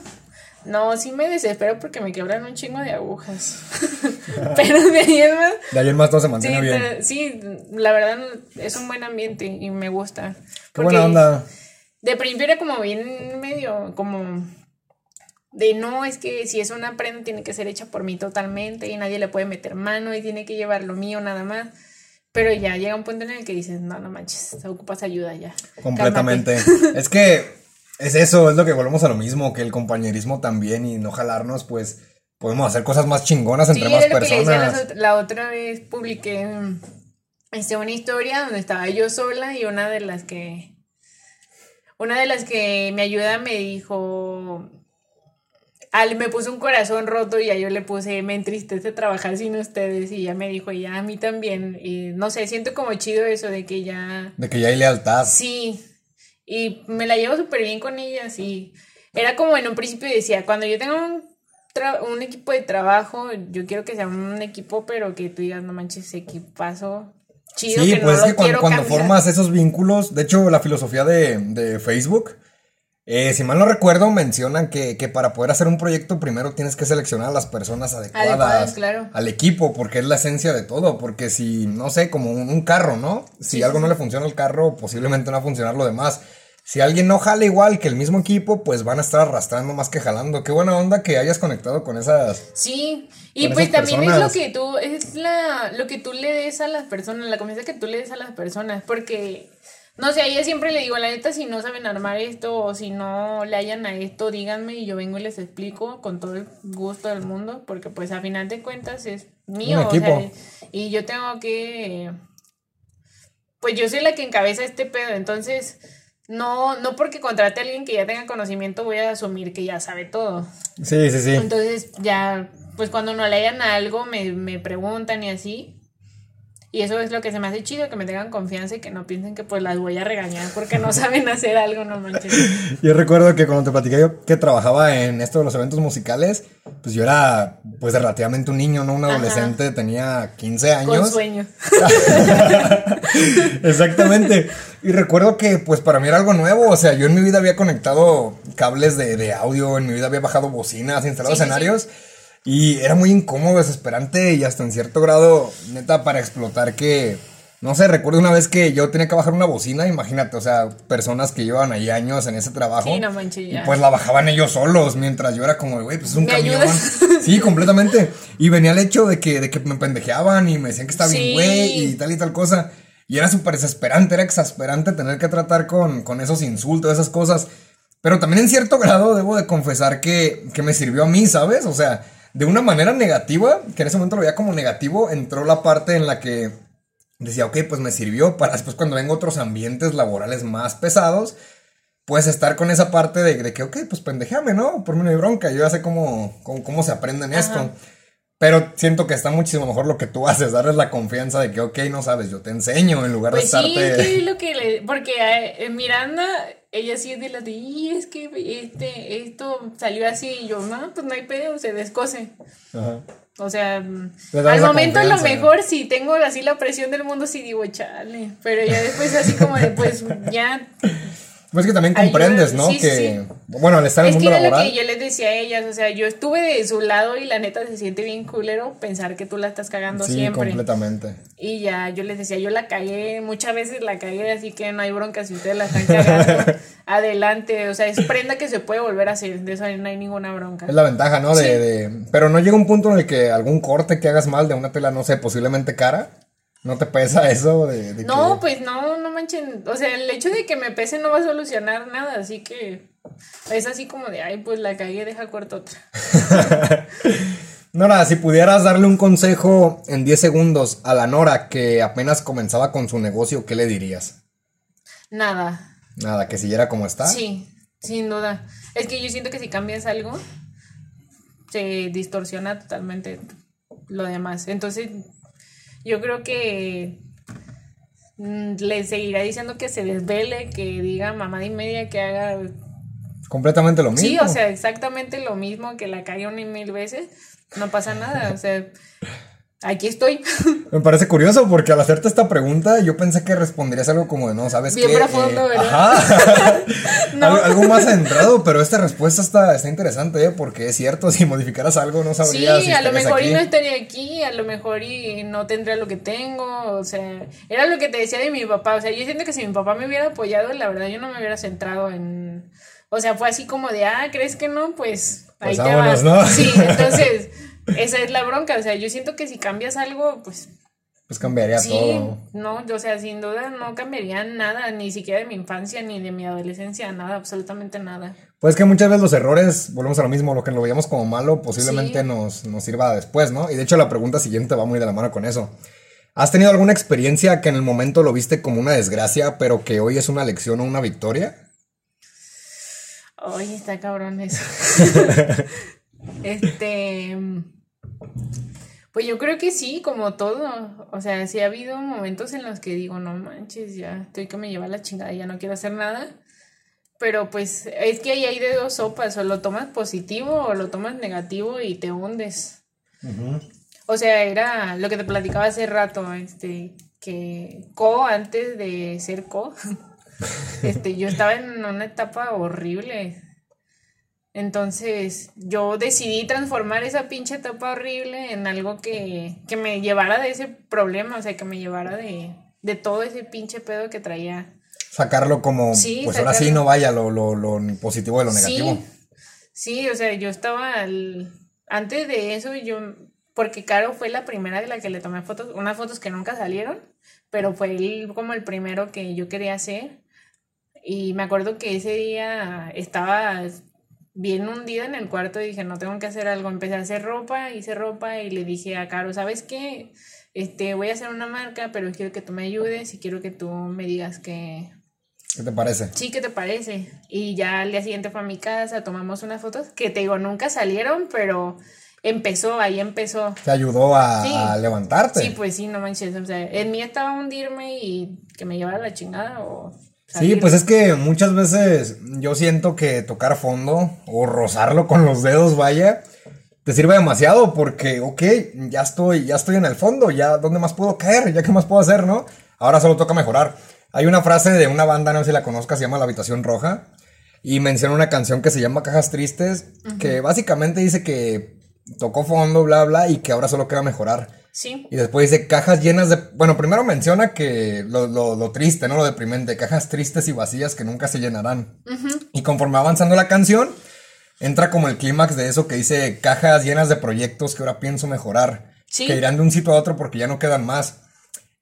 sí me desespero porque me quebran un chingo de agujas. <laughs> Pero de ahí es más. De ahí en más todo se Sí, mantiene bien. pero- sí, la verdad es un buen ambiente y me gusta. Qué buena onda. De principio era como bien medio, como de no, es que si es una prenda tiene que ser hecha por mí totalmente y nadie le puede meter mano y tiene que llevar lo mío nada más. Pero ya llega un punto en el que dices, no, no manches, ocupas ayuda ya. Completamente. <laughs> es que es eso, es lo que volvemos a lo mismo, que el compañerismo también y no jalarnos, pues podemos hacer cosas más chingonas Sí, entre más era lo que le decía personas. la, otra vez, publiqué mm, este, una historia donde estaba yo sola y una de las que, una de las que me ayuda me dijo, al, me puso un corazón roto y ya yo le puse, me entristece trabajar sin ustedes y ya me dijo, ya a mí también. Y no sé, siento como chido eso de que ya... De que ya hay lealtad. Sí, y me la llevo súper bien con ella, sí. Era como en un principio decía, cuando yo tenga un, un equipo de trabajo, yo quiero que sea un equipo, pero que tú digas, no manches, equipazo chido, Sí, que pues no es lo que cuando, cuando formas esos vínculos, de hecho la filosofía de, de Facebook, eh, si mal no recuerdo, mencionan que, que para poder hacer un proyecto primero tienes que seleccionar a las personas adecuadas, Adecuadas, claro. al equipo, porque es la esencia de todo, porque si, no sé, como un, un carro, ¿no? Si Sí, algo sí, no le funciona al carro, posiblemente no va a funcionar lo demás. Si alguien no jala igual que el mismo equipo, pues van a estar arrastrando más que jalando. Qué buena onda que hayas conectado con esas... Sí, y pues también es lo que tú, es la, lo que tú le des a las personas, la confianza que tú le des a las personas, porque, no sé, a ella siempre le digo, la neta, si no saben armar esto o si no le hayan a esto, díganme y yo vengo y les explico con todo el gusto del mundo, porque pues a final de cuentas es mío, o sea, y yo tengo que pues yo soy la que encabeza este pedo, entonces no, no porque contrate a alguien que ya tenga conocimiento voy a asumir que ya sabe todo. Sí, sí, sí. Entonces ya, pues cuando no lean algo me, me preguntan y así. Y eso es lo que se me hace chido, que me tengan confianza y que no piensen que pues las voy a regañar porque no <laughs> saben hacer algo, no manches. <laughs> Yo recuerdo que cuando te platicé yo que trabajaba en esto de los eventos musicales, pues yo era pues relativamente un niño, no un adolescente, tenía 15 años. Con sueño. <laughs> Exactamente. Y recuerdo que pues para mí era algo nuevo, o sea, yo en mi vida había conectado cables de, de audio, en mi vida había bajado bocinas, instalado Sí, sí, escenarios. Y era muy incómodo, desesperante y hasta en cierto grado, neta, para explotar que, no sé, recuerdo una vez que yo tenía que bajar una bocina, imagínate, o sea, personas que llevan ahí años en ese trabajo. Sí, no manches, Y pues la bajaban ellos solos, mientras yo era como, güey, pues es un ¿Me camión. ayudas? <laughs> Sí, completamente. Y venía el hecho de que, de que me pendejeaban y me decían que estaba bien, güey, y tal y tal cosa. Y era súper desesperante, era exasperante tener que tratar con, con esos insultos, esas cosas. Pero también en cierto grado debo de confesar que, que me sirvió a mí, ¿sabes? O sea, de una manera negativa, que en ese momento lo veía como negativo, entró la parte en la que decía, ok, pues me sirvió para después cuando vengo otros ambientes laborales más pesados, pues estar con esa parte de, de que, ok, pues pendejame, ¿no? Por mí no hay bronca, yo ya sé cómo, cómo, cómo se aprende en esto. Pero siento que está muchísimo mejor lo que tú haces, darles la confianza de que, ok, no sabes, yo te enseño en lugar Pues de sí, estarte... es lo que le. Porque eh, Miranda, ella sí es de las de. Y es que este, esto salió así. Y yo, no, pues no hay pedo, se descose. Ajá. O sea, al momento a lo mejor si tengo así la presión del mundo, sí digo, chale. Pero ya después así como de, pues ya. Pues que también Ayuda, comprendes, ¿no? sí, que, sí. bueno, al estar en el Es que mundo era lo laboral... que yo les decía a ellas, o sea, yo estuve de su lado y la neta se siente bien culero pensar que tú la estás cagando Sí, siempre. completamente. Y ya yo les decía, yo la cagué, muchas veces la cagué, así que no hay bronca si ustedes la están cagando. <laughs> adelante, o sea, es prenda que se puede volver a hacer, de eso no hay ninguna bronca. Es la ventaja, ¿no? De, Sí. de- Pero no llega un punto en el que algún corte que hagas mal de una tela, no sé, posiblemente cara, ¿no te pesa eso de, de No, que- pues no, no manchen, o sea, el hecho de que me pese no va a solucionar nada, así que es así como de, ay, pues la cagué, deja corto otra. <laughs> Nora, si pudieras darle un consejo en 10 segundos a la Nora que apenas comenzaba con su negocio, ¿qué le dirías? Nada, Nada, que siguiera como está. sí, sin duda. Es que yo siento que si cambias algo, se distorsiona totalmente lo demás. Entonces, yo creo que mm, le seguirá diciendo que se desvele, que diga mamá y media, que haga... Completamente lo mismo. Sí, o sea, exactamente lo mismo, que la cague una y mil veces, no pasa nada, o sea, aquí estoy. <laughs> Me parece curioso porque al hacerte esta pregunta yo pensé que responderías algo como de no, ¿sabes Bien qué? profundo, ¿verdad? Ajá. <laughs> No. algo, algo más centrado, pero esta respuesta está, está interesante, ¿eh? Porque es cierto, <laughs> si modificaras algo no Sí, sabrías si a lo mejor aquí. y no estaría aquí, a lo mejor y no tendría lo que tengo, o sea, era lo que te decía de mi papá, o sea, yo siento que si mi papá me hubiera apoyado, la verdad yo no me hubiera centrado en, o sea, fue así como de, ah, ¿crees que no? Pues ahí Pues te vámonos, vas. ¿no? Sí, entonces, esa es la bronca, o sea, yo siento que si cambias algo, pues Pues cambiaría sí, todo. no, o sea, sin duda no cambiaría nada, ni siquiera de mi infancia, ni de mi adolescencia, nada, absolutamente nada. Pues que muchas veces los errores, volvemos a lo mismo, lo que lo veíamos como malo, posiblemente Sí. nos, nos sirva después, ¿no? Y de hecho la pregunta siguiente va muy de la mano con eso. ¿Has tenido alguna experiencia que en el momento lo viste como una desgracia, pero que hoy es una lección o una victoria? Ay, está cabrón eso. <laughs> este. Pues yo creo que sí, como todo. O sea, sí ha habido momentos en los que digo, no manches, ya estoy que me lleva la chingada, ya no quiero hacer nada. Pero pues es que ahí hay de dos sopas, o lo tomas positivo o lo tomas negativo y te hundes. O sea, era lo que te platicaba hace rato, este, que Co antes de ser Co, <laughs> este, yo estaba en una etapa horrible. Entonces, yo decidí transformar esa pinche etapa horrible en algo que, que me llevara de ese problema, o sea, que me llevara de, de todo ese pinche pedo que traía. Sacarlo como, Sí, pues ahora sí no vaya lo, lo, lo positivo de lo negativo. Sí, sí, o sea, yo estaba al- antes de eso, yo, porque Caro fue la primera de la que le tomé fotos, unas fotos que nunca salieron, pero fue él como el primero que yo quería hacer. Y me acuerdo que ese día estaba bien hundida en el cuarto y dije, no tengo que hacer algo. Empecé a hacer ropa, hice ropa y le dije a Caro, ¿sabes qué? Este, voy a hacer una marca, pero quiero que tú me ayudes y quiero que tú me digas que... ¿Qué te parece? Sí, ¿qué te parece? Y ya al día siguiente fue a mi casa, tomamos unas fotos que te digo, nunca salieron, pero empezó, ahí empezó. Te ayudó a, levantarte. Sí, pues sí, no manches. O sea, en mí estaba hundirme y que me llevara la chingada o Sí, pues es que muchas veces yo siento que tocar fondo o rozarlo con los dedos, vaya, te sirve demasiado porque, ok, ya estoy, ya estoy en el fondo, ya, ¿dónde más puedo caer? ¿Ya qué más puedo hacer, no? Ahora solo toca mejorar. Hay una frase de una banda, no sé si la conozcas, se llama La Habitación Roja, y menciona una canción que se llama Cajas Tristes, que básicamente dice que tocó fondo, bla, bla, y que ahora solo queda mejorar. Sí. Y después dice cajas llenas de. Bueno, primero menciona que lo, lo, triste, ¿no? Lo deprimente. Cajas tristes y vacías que nunca se llenarán. Y conforme va avanzando la canción, entra como el clímax de eso que dice cajas llenas de proyectos que ahora pienso mejorar. Que irán de un sitio a otro porque ya no quedan más.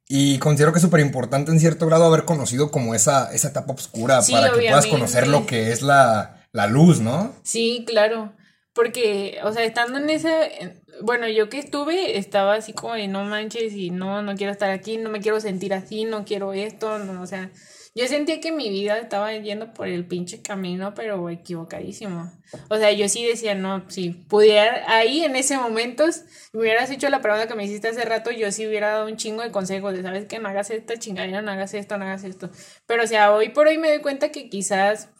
Y considero que es súper importante en cierto grado haber conocido como esa, esa etapa oscura para que puedas conocer lo que es la, la luz, ¿no? Sí, claro. Porque, o sea, estando en ese, bueno, yo que estuve, estaba así como de no manches y no, no quiero estar aquí, no me quiero sentir así, no quiero esto, no, o sea, yo sentía que mi vida estaba yendo por el pinche camino, pero equivocadísimo. O sea, yo sí decía, no, si pudiera, ahí en ese momento, me hubieras hecho la pregunta que me hiciste hace rato, yo sí hubiera dado un chingo de consejos de, ¿sabes qué? No hagas esta chingadera, no hagas esto, no hagas esto. Pero, o sea, hoy por hoy me doy cuenta que quizás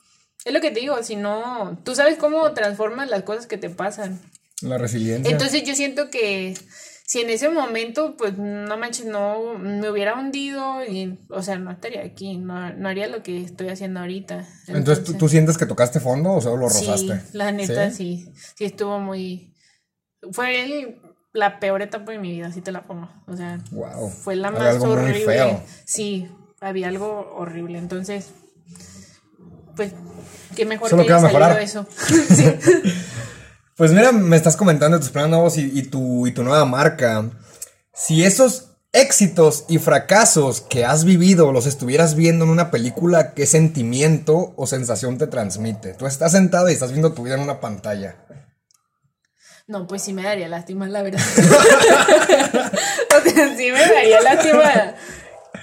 es lo que te digo, si no, tú sabes cómo transformas las cosas que te pasan. La resiliencia. Entonces yo siento que si en ese momento, pues no manches, no me hubiera hundido y, o sea, no estaría aquí, no, haría lo que estoy haciendo ahorita. Entonces, ¿tú, sientes que tocaste fondo o solo lo rozaste? Sí, la neta ¿Sí? sí, estuvo muy... Fue la peor etapa de mi vida, así te la pongo. O sea, fue la más horrible. Sí, había algo horrible. Entonces, pues Qué mejor Solo que haya mejorar. eso. <laughs> Pues mira, me estás comentando tus planes nuevos y, tu, y tu nueva marca. Si esos éxitos y fracasos que has vivido los estuvieras viendo en una película, ¿qué sentimiento o sensación te transmite? Tú estás sentado y estás viendo tu vida en una pantalla. No, pues sí me daría lástima, la verdad. <laughs> o sea, sí me daría lástima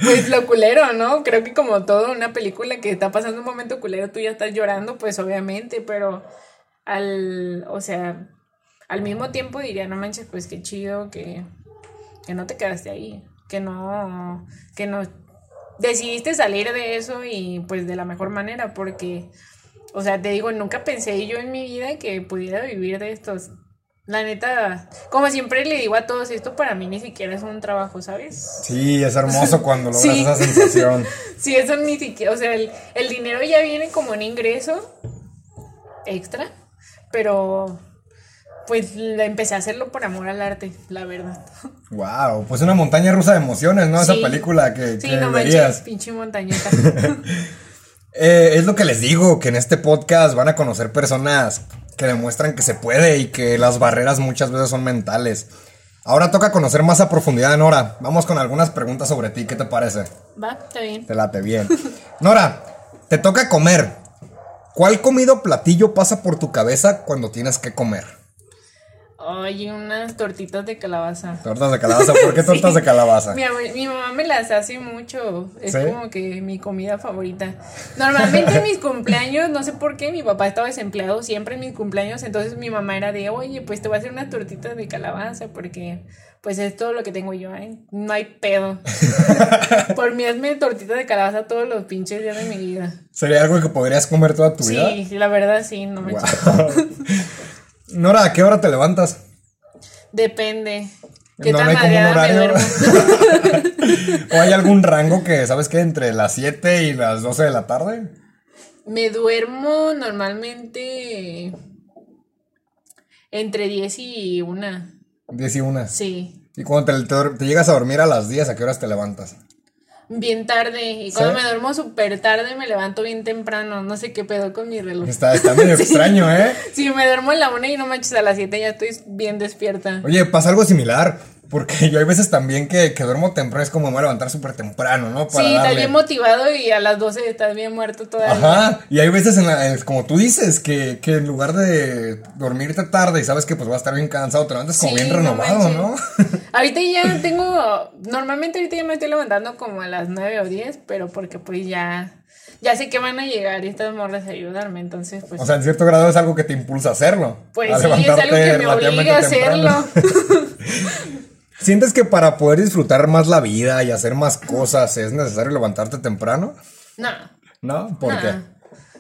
pues lo culero, ¿no? Creo que como todo una película que está pasando un momento culero, tú ya estás llorando, pues obviamente, pero al, o sea, al mismo tiempo diría, no manches, pues qué chido que, que no te quedaste ahí, que no, que no, decidiste salir de eso y pues de la mejor manera, porque, o sea, te digo, nunca pensé yo en mi vida que pudiera vivir de estos la neta, como siempre le digo a todos, esto para mí ni siquiera es un trabajo, ¿sabes? Sí, es hermoso <laughs> cuando logras esa sensación. <laughs> sí, eso ni siquiera, o sea, el, dinero ya viene como un ingreso extra, pero pues empecé a hacerlo por amor al arte, la verdad. <laughs> Wow, pues una montaña rusa de emociones, ¿no? Esa película que, sí, no manches, pinche montañita. Eh, es lo que les digo, que en este podcast van a conocer personas que demuestran que se puede y que las barreras muchas veces son mentales. Ahora toca conocer más a profundidad Nora. Vamos con algunas preguntas sobre ti, ¿qué te parece? Va, está bien. Te late bien. <laughs> Nora, te toca comer. ¿Cuál comido platillo pasa por tu cabeza cuando tienes que comer? Ay, unas tortitas de calabaza. Tortas de calabaza, ¿por qué <laughs> tortas de calabaza? Mi, mi, mamá me las hace mucho, es como que mi comida favorita. Normalmente en mis <laughs> cumpleaños, no sé por qué, mi papá estaba desempleado siempre en mis cumpleaños, entonces mi mamá era de, oye, pues te voy a hacer unas tortitas de calabaza porque pues es todo lo que tengo yo, ¿eh? no hay pedo. <laughs> por mí hazme tortitas de calabaza todos los pinches días de mi vida. ¿Sería algo que podrías comer toda tu vida? Sí, la verdad sí, no me wow. Nora, ¿a qué hora te levantas? Depende. ¿Qué no tan hay como un horario. <laughs> ¿O hay algún rango que, sabes qué, entre las 7 y las 12 de la tarde? Me duermo normalmente entre 10 y 1. 10 y 1. Sí. ¿Y cuando te, te, llegas a dormir a las 10, a qué horas te levantas? Bien tarde. Y cuando me duermo súper tarde, me levanto bien temprano. No sé qué pedo con mi reloj. Está, está <laughs> medio extraño, ¿eh? Sí, me duermo en la una y no manches a las siete, ya estoy bien despierta. Oye, pasa algo similar. Porque yo hay veces también que, que duermo temprano, es como me voy a levantar súper temprano, ¿no? Para sí, estás bien motivado y a las 12 estás bien muerto todavía. Ajá, y hay veces, en la, como tú dices, que, que, en lugar de dormirte tarde y sabes que pues vas a estar bien cansado, te levantas como bien renovado, ¿no? <laughs> ahorita ya <laughs> tengo, normalmente ahorita ya me estoy levantando como a las 9 o 10, pero porque pues ya ya sé que van a llegar y estas morras a ayudarme, entonces pues... O sea, en cierto grado es algo que te impulsa a hacerlo. Pues sí, es algo que me obliga a hacerlo. <laughs> ¿Sientes que para poder disfrutar más la vida y hacer más cosas es necesario levantarte temprano? No. ¿No? ¿Por qué?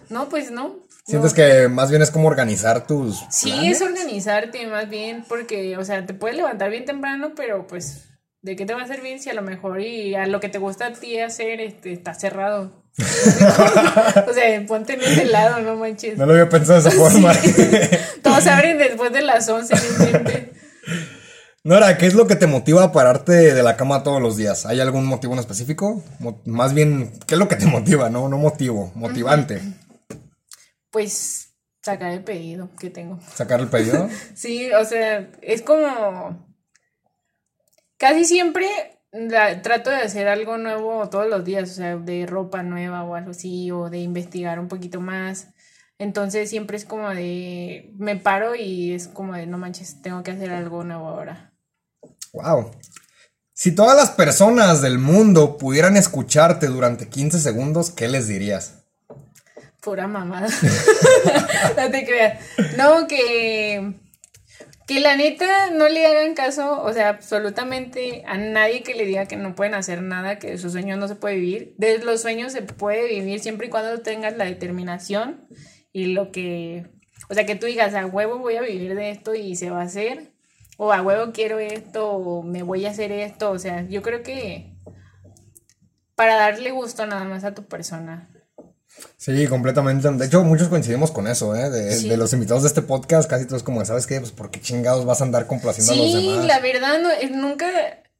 No, pues no. ¿Sientes que más bien es como organizar tus... Sí, es organizarte más bien porque, o sea, te puedes levantar bien temprano, pero pues, ¿de qué te va a servir si a lo mejor y a lo que te gusta a ti hacer este, está cerrado? <laughs> o sea, ponte en ese lado, no manches. No lo había pensado de esa <laughs> forma. Todos abren después de las 11, Nora, ¿qué es lo que te motiva a pararte de la cama todos los días? ¿Hay algún motivo en específico? más bien, ¿qué es lo que te <laughs> motiva? No, no motivo, motivante. Pues sacar el pedido que tengo. ¿Sacar el pedido? <laughs> sí, o sea, es como... Casi siempre trato de hacer algo nuevo todos los días, o sea, de ropa nueva o algo así, o de investigar un poquito más. Entonces siempre es como de, me paro y es como de, no manches, tengo que hacer algo nuevo ahora. Wow. Si todas las personas del mundo pudieran escucharte durante 15 segundos, ¿qué les dirías? Pura mamada. <laughs> <laughs> no te creas. No, que. Que la neta no le hagan caso, o sea, absolutamente a nadie que le diga que no pueden hacer nada, que de sus sueños no se puede vivir. De los sueños se puede vivir siempre y cuando tengas la determinación y lo que. O sea, que tú digas, a huevo voy a vivir de esto y se va a hacer o a huevo quiero esto, o me voy a hacer esto, o sea, yo creo que para darle gusto nada más a tu persona. Sí, completamente. De hecho, muchos coincidimos con eso, ¿eh? De, los invitados de este podcast, casi todos como, ¿sabes qué? Pues porque chingados vas a andar complaciendo a los demás. Sí, la verdad, no, eh, nunca...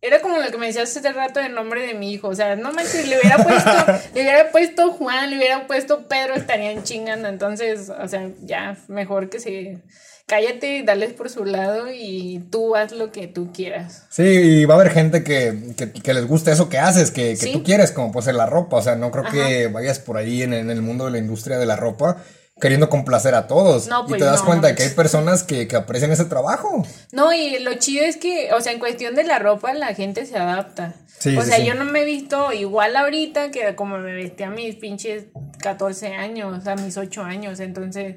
Era como lo que me decías hace rato del nombre de mi hijo. O sea, no manches, le hubiera puesto, <laughs> le hubiera puesto Juan, le hubiera puesto Pedro, estarían chingando. Entonces, o sea, ya, mejor que se cállate, dales por su lado y tú haz lo que tú quieras. Sí, y va a haber gente que, que, les gusta eso que haces, que, que tú quieres, como puede ser la ropa. O sea, no creo que vayas por ahí en, el mundo de la industria de la ropa queriendo complacer a todos. No, pues y te das cuenta de que hay personas que, que, aprecian ese trabajo. No, y lo chido es que, o sea, en cuestión de la ropa, la gente se adapta. Sí, o sea, yo no me he visto igual ahorita que como me vestí a mis pinches 14 años, a mis 8 años. Entonces,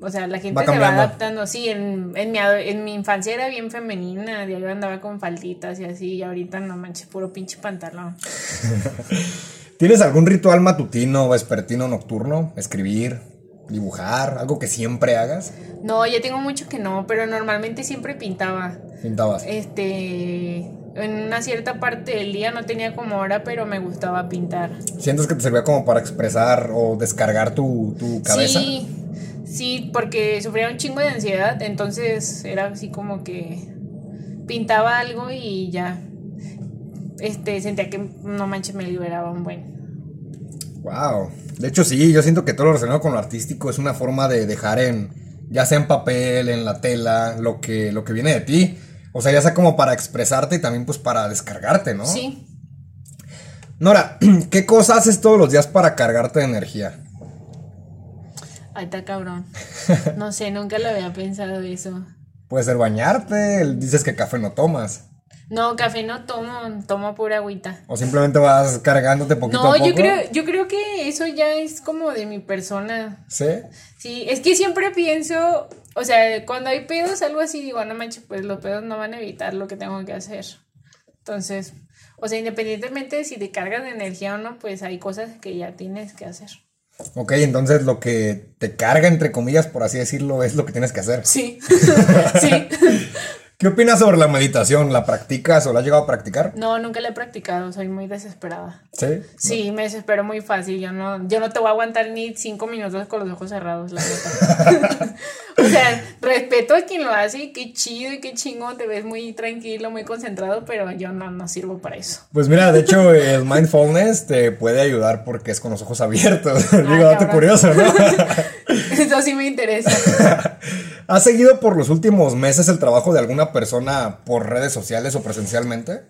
o sea, la gente se va adaptando. Sí, en, en, mi, en mi infancia era bien femenina, yo andaba con falditas y así, y ahorita no manches, puro pinche pantalón. <laughs> ¿Tienes algún ritual matutino, vespertino, nocturno? Escribir, dibujar, algo que siempre hagas? No, ya tengo mucho que no, pero normalmente siempre pintaba. ¿Pintabas? Este, en una cierta parte del día no tenía como hora, pero me gustaba pintar. ¿Sientes que te servía como para expresar o descargar tu, tu cabeza? Sí, Sí, porque sufría un chingo de ansiedad, entonces era así como que pintaba algo y ya este sentía que no manches me liberaba un buen. Wow. De hecho sí, yo siento que todo lo relacionado con lo artístico es una forma de dejar en ya sea en papel, en la tela, lo que lo que viene de ti. O sea, ya sea como para expresarte y también pues para descargarte, ¿no? Sí. Nora, <clears throat> ¿qué cosas haces todos los días para cargarte de energía? Ay, está cabrón. <laughs> No sé, nunca lo había pensado eso. Puede ser bañarte, dices que café no tomas. No, café no tomo, tomo pura agüita. O simplemente vas cargándote poquito a poco. No, yo creo, yo creo que eso ya es como de mi persona. ¿Sí? Sí, es que siempre pienso, o sea, cuando hay pedos, algo así, digo, no manches, pues los pedos no van a evitar lo que tengo que hacer. Entonces, o sea, independientemente de si te cargas de energía o no, pues hay cosas que ya tienes que hacer. Ok, entonces lo que te carga, entre comillas, por así decirlo, es lo que tienes que hacer. Sí, <laughs> <laughs> sí. ¿Qué opinas sobre la meditación? ¿La practicas o la has llegado a practicar? No, nunca la he practicado, soy muy desesperada. ¿Sí? Sí, me desespero muy fácil. Yo no, yo no te voy a aguantar ni cinco minutos con los ojos cerrados, la neta. <laughs> o sea, respeto a quien lo hace y qué chido y qué chingo, te ves muy tranquilo, muy concentrado, pero yo no, no sirvo para eso. Pues mira, de hecho, el <laughs> mindfulness te puede ayudar porque es con los ojos abiertos. <laughs> Ah, Digo, date curioso, ¿no? eso sí me interesa. ¿Has seguido por los últimos meses el trabajo de alguna persona por redes sociales o presencialmente?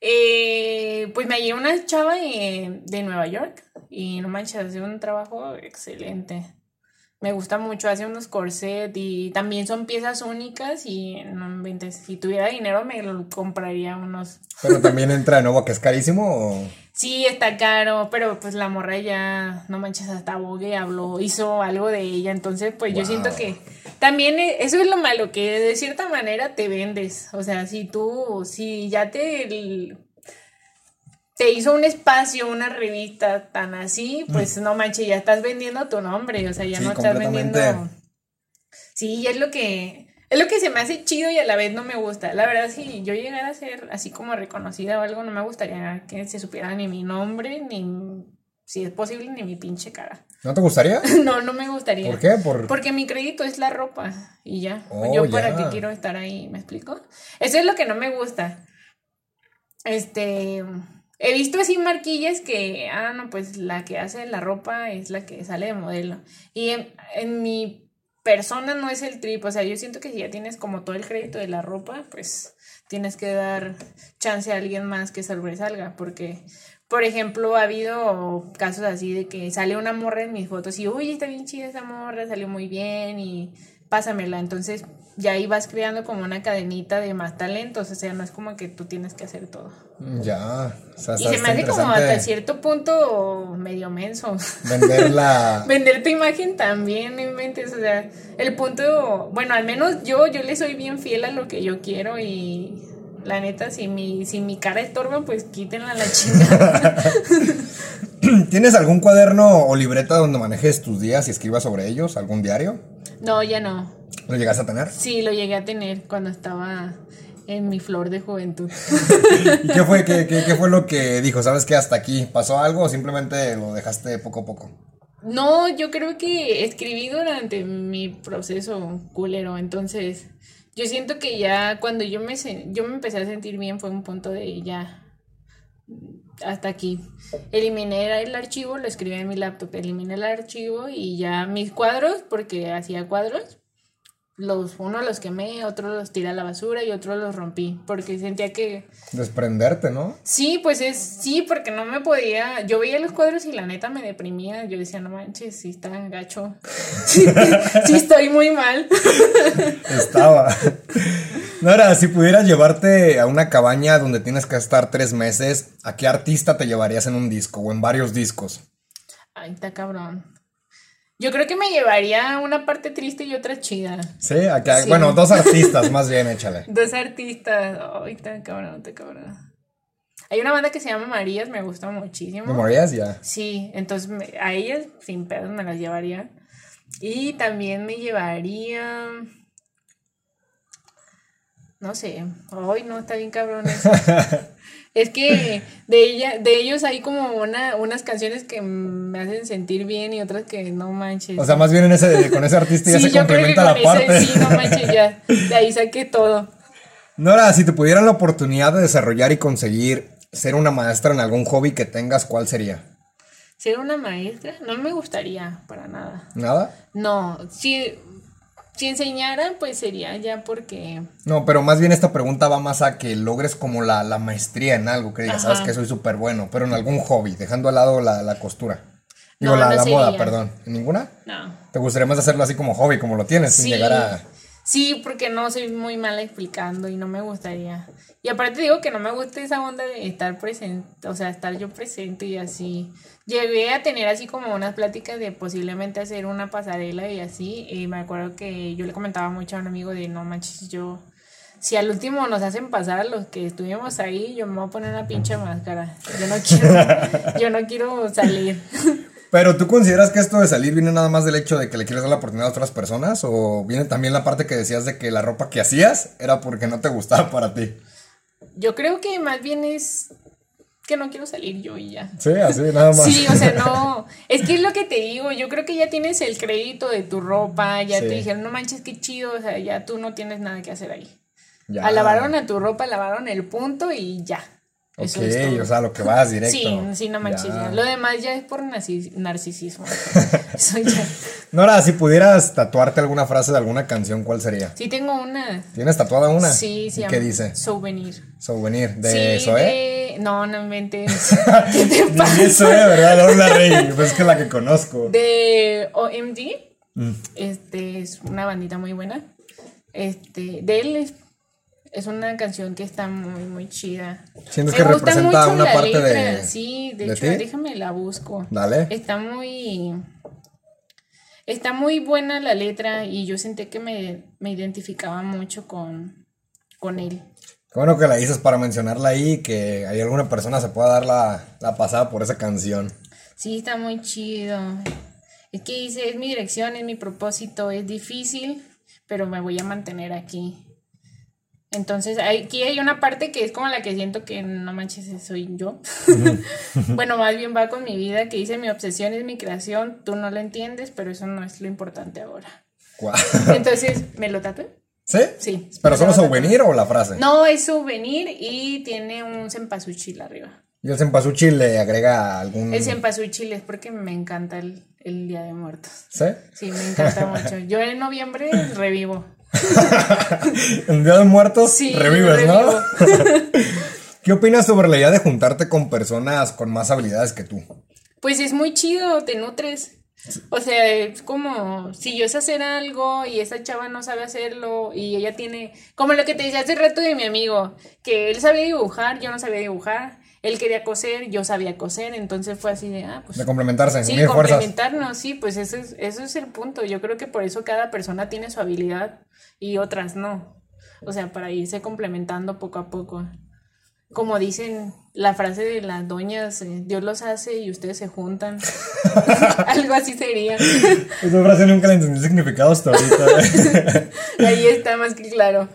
Eh, pues me llegó una chava de, de Nueva York y no manches, hace un trabajo excelente. Me gusta mucho, hace unos corset y también son piezas únicas y no si tuviera dinero me lo compraría unos. Pero <laughs> también entra de nuevo que es carísimo o... Sí, está caro, pero pues la morra ya, no manches, hasta Vogue habló, hizo algo de ella, entonces pues yo siento que también e, eso es lo malo, que de cierta manera te vendes, o sea, si tú, si ya te te hizo un espacio, una revista tan así, pues no manches, ya estás vendiendo tu nombre, o sea, ya no estás vendiendo. Sí, es lo que es lo que se me hace chido y a la vez no me gusta. La verdad, si yo llegara a ser así como reconocida o algo, no me gustaría que se supiera ni mi nombre, ni si es posible, ni mi pinche cara. ¿No te gustaría? <laughs> no, no me gustaría. ¿Por qué? Porque mi crédito es la ropa y ya. Oh, yo para qué quiero estar ahí, ¿me explico? Eso es lo que no me gusta. Este, He visto así marquillas que, ah, no, pues la que hace la ropa es la que sale de modelo. Y en, mi persona no es el trip, o sea, yo siento que si ya tienes como todo el crédito de la ropa, pues tienes que dar chance a alguien más que sobresalga, porque, por ejemplo, ha habido casos así de que sale una morra en mis fotos y, uy, está bien chida esa morra, salió muy bien y pásamela. Entonces, ya ahí vas creando como una cadenita de más talentos, o sea, no es como que tú tienes que hacer todo. Ya, o sea, y se me hace como hasta cierto punto medio menso. Vender la... <laughs> Vender tu imagen también, no inventes, o sea, el punto, bueno, al menos yo, yo le soy bien fiel a lo que yo quiero y la neta, si mi, si mi cara estorba, pues quítenla a la chingada. <laughs> ¿Tienes algún cuaderno o libreta donde manejes tus días y escribas sobre ellos? ¿Algún diario? No, ya no. ¿Lo llegaste a tener? Sí, lo llegué a tener cuando estaba en mi flor de juventud. <laughs> ¿Y qué fue, qué, qué, fue lo que dijo? ¿Sabes qué? Hasta aquí. ¿Pasó algo o simplemente lo dejaste poco a poco? No, yo creo que escribí durante mi proceso culero, entonces yo siento que ya cuando yo me, yo me empecé a sentir bien fue un punto de ya hasta aquí. Eliminé el archivo, lo escribí en mi laptop, eliminé el archivo y ya mis cuadros, porque hacía cuadros, los uno los quemé, otro los tiré a la basura y otro los rompí porque sentía que desprenderte, ¿no? Sí, pues es sí, porque no me podía, yo veía los cuadros y la neta me deprimía, yo decía, "No manches, sí está gacho." <laughs> sí, estoy muy mal. <laughs> Estaba. Nora, si pudieras llevarte a una cabaña donde tienes que estar tres meses, ¿a qué artista te llevarías en un disco o en varios discos? Ay, está cabrón. Yo creo que me llevaría una parte triste y otra chida. Sí, acá, bueno, dos artistas más bien, échale. <laughs> dos artistas. Ay, tan cabrón, tan cabrón. Hay una banda que se llama Marías, me gusta muchísimo. Marías ya? Sí, entonces a ellas sin pedos me las llevaría. Y también me llevaría. No sé. Ay, no, está bien cabrón eso. <laughs> Es que de ella, de ellos hay como una, unas canciones que me hacen sentir bien y otras que no manches. O sea, más bien en ese, con ese artista ya se complementa la parte. sí, no manches, ya. De ahí saqué todo. Nora, si te pudieran la oportunidad de desarrollar y conseguir ser una maestra en algún hobby que tengas, ¿cuál sería? Ser una maestra, no me gustaría para nada. ¿Nada? No, sí, si enseñara, pues sería ya porque... No, pero más bien esta pregunta va más a que logres como la, maestría en algo, que digas, sabes que soy súper bueno, pero en algún hobby, dejando al lado la, costura. Digo, la, la moda, perdón. ¿En ninguna? No. ¿Te gustaría más hacerlo así como hobby, como lo tienes, sin llegar a... Sí, porque no soy muy mala explicando y no me gustaría. Y aparte digo que no me gusta esa onda de estar presente, o sea, estar yo presente y así. Llegué a tener así como unas pláticas de posiblemente hacer una pasarela y así. Y me acuerdo que yo le comentaba mucho a un amigo de no manches, yo. Si al último nos hacen pasar los que estuvimos ahí, yo me voy a poner una pinche máscara. Yo no quiero, <laughs> yo no quiero salir. <laughs> Pero tú consideras que esto de salir viene nada más del hecho de que le quieres dar la oportunidad a otras personas o viene también la parte que decías de que la ropa que hacías era porque no te gustaba para ti? Yo creo que más bien es que no quiero salir yo y ya. Sí, así, nada más. <laughs> Sí, o sea, no. Es que es lo que te digo. Yo creo que ya tienes el crédito de tu ropa. Ya te dijeron, no manches, qué chido. O sea, ya tú no tienes nada que hacer ahí. Ya. Alabaron a tu ropa, lavaron el punto y ya. Eso es todo. o sea, lo que vas directo. Sí, sí, no manches. Ya. ya. Lo demás ya es por narcis- narcisismo. <laughs> Eso ya. Nora, si pudieras tatuarte alguna frase de alguna canción, ¿cuál sería? Sí, tengo una. ¿Tienes tatuada una? Sí, se ¿Y llama ¿Qué dice? Souvenir. Souvenir. ¿De sí, Zoé? de- No, no inventes. <laughs> ¿Qué te pasa? eso, ¿eh? ¿Verdad? No la rey. Pues es que es la que conozco. De OMG. Mm. Este es una bandita muy buena. Este, de él es, es una canción que está muy, muy chida. ¿Sientes Me que gusta representa mucho una la parte de- letra, Sí, de, de hecho, ti? déjame la busco. Dale. Está muy. Está muy buena la letra y yo sentí que me, me identificaba mucho con, con él. Qué bueno que la dices para mencionarla ahí, que hay alguna persona se pueda dar la, la pasada por esa canción. Sí, está muy chido. Es que dice, es mi dirección, es mi propósito, es difícil, pero me voy a mantener aquí. Entonces, aquí hay una parte que es como la que siento que no manches, soy yo. <laughs> bueno, más bien va con mi vida, que dice, mi obsesión es mi creación, tú no lo entiendes, pero eso no es lo importante ahora. <laughs> Entonces, ¿me lo tatué? ¿Sí? Sí. ¿Pero solo souvenir o la frase? No, es souvenir y tiene un cempasúchil arriba. Y el cempasúchil le agrega algún... El cempasúchil es porque me encanta el, el Día de Muertos. ¿Sí? Sí, me encanta mucho. Yo en noviembre revivo. <laughs> En Día de Muertos Sí, revives, ¿no? <laughs> ¿Qué opinas sobre la idea de juntarte con personas con más habilidades que tú? Pues es muy chido, te nutres. O sea, es como si yo sé hacer algo y esa chava no sabe hacerlo y ella tiene, como lo que te decía hace rato de mi amigo, que él sabía dibujar, yo no sabía dibujar, él quería coser, yo sabía coser, entonces fue así de, ah, pues De complementarse, Sí, complementarnos, sí, pues eso es, eso es el punto. Yo creo que por eso cada persona tiene su habilidad y otras no. O sea, para irse complementando poco a poco. Como dicen la frase de las doñas, eh, Dios los hace y ustedes se juntan. <laughs> <laughs> Algo así sería. Esa frase nunca le entendí el significado hasta ahorita. <laughs> Ahí está más que claro.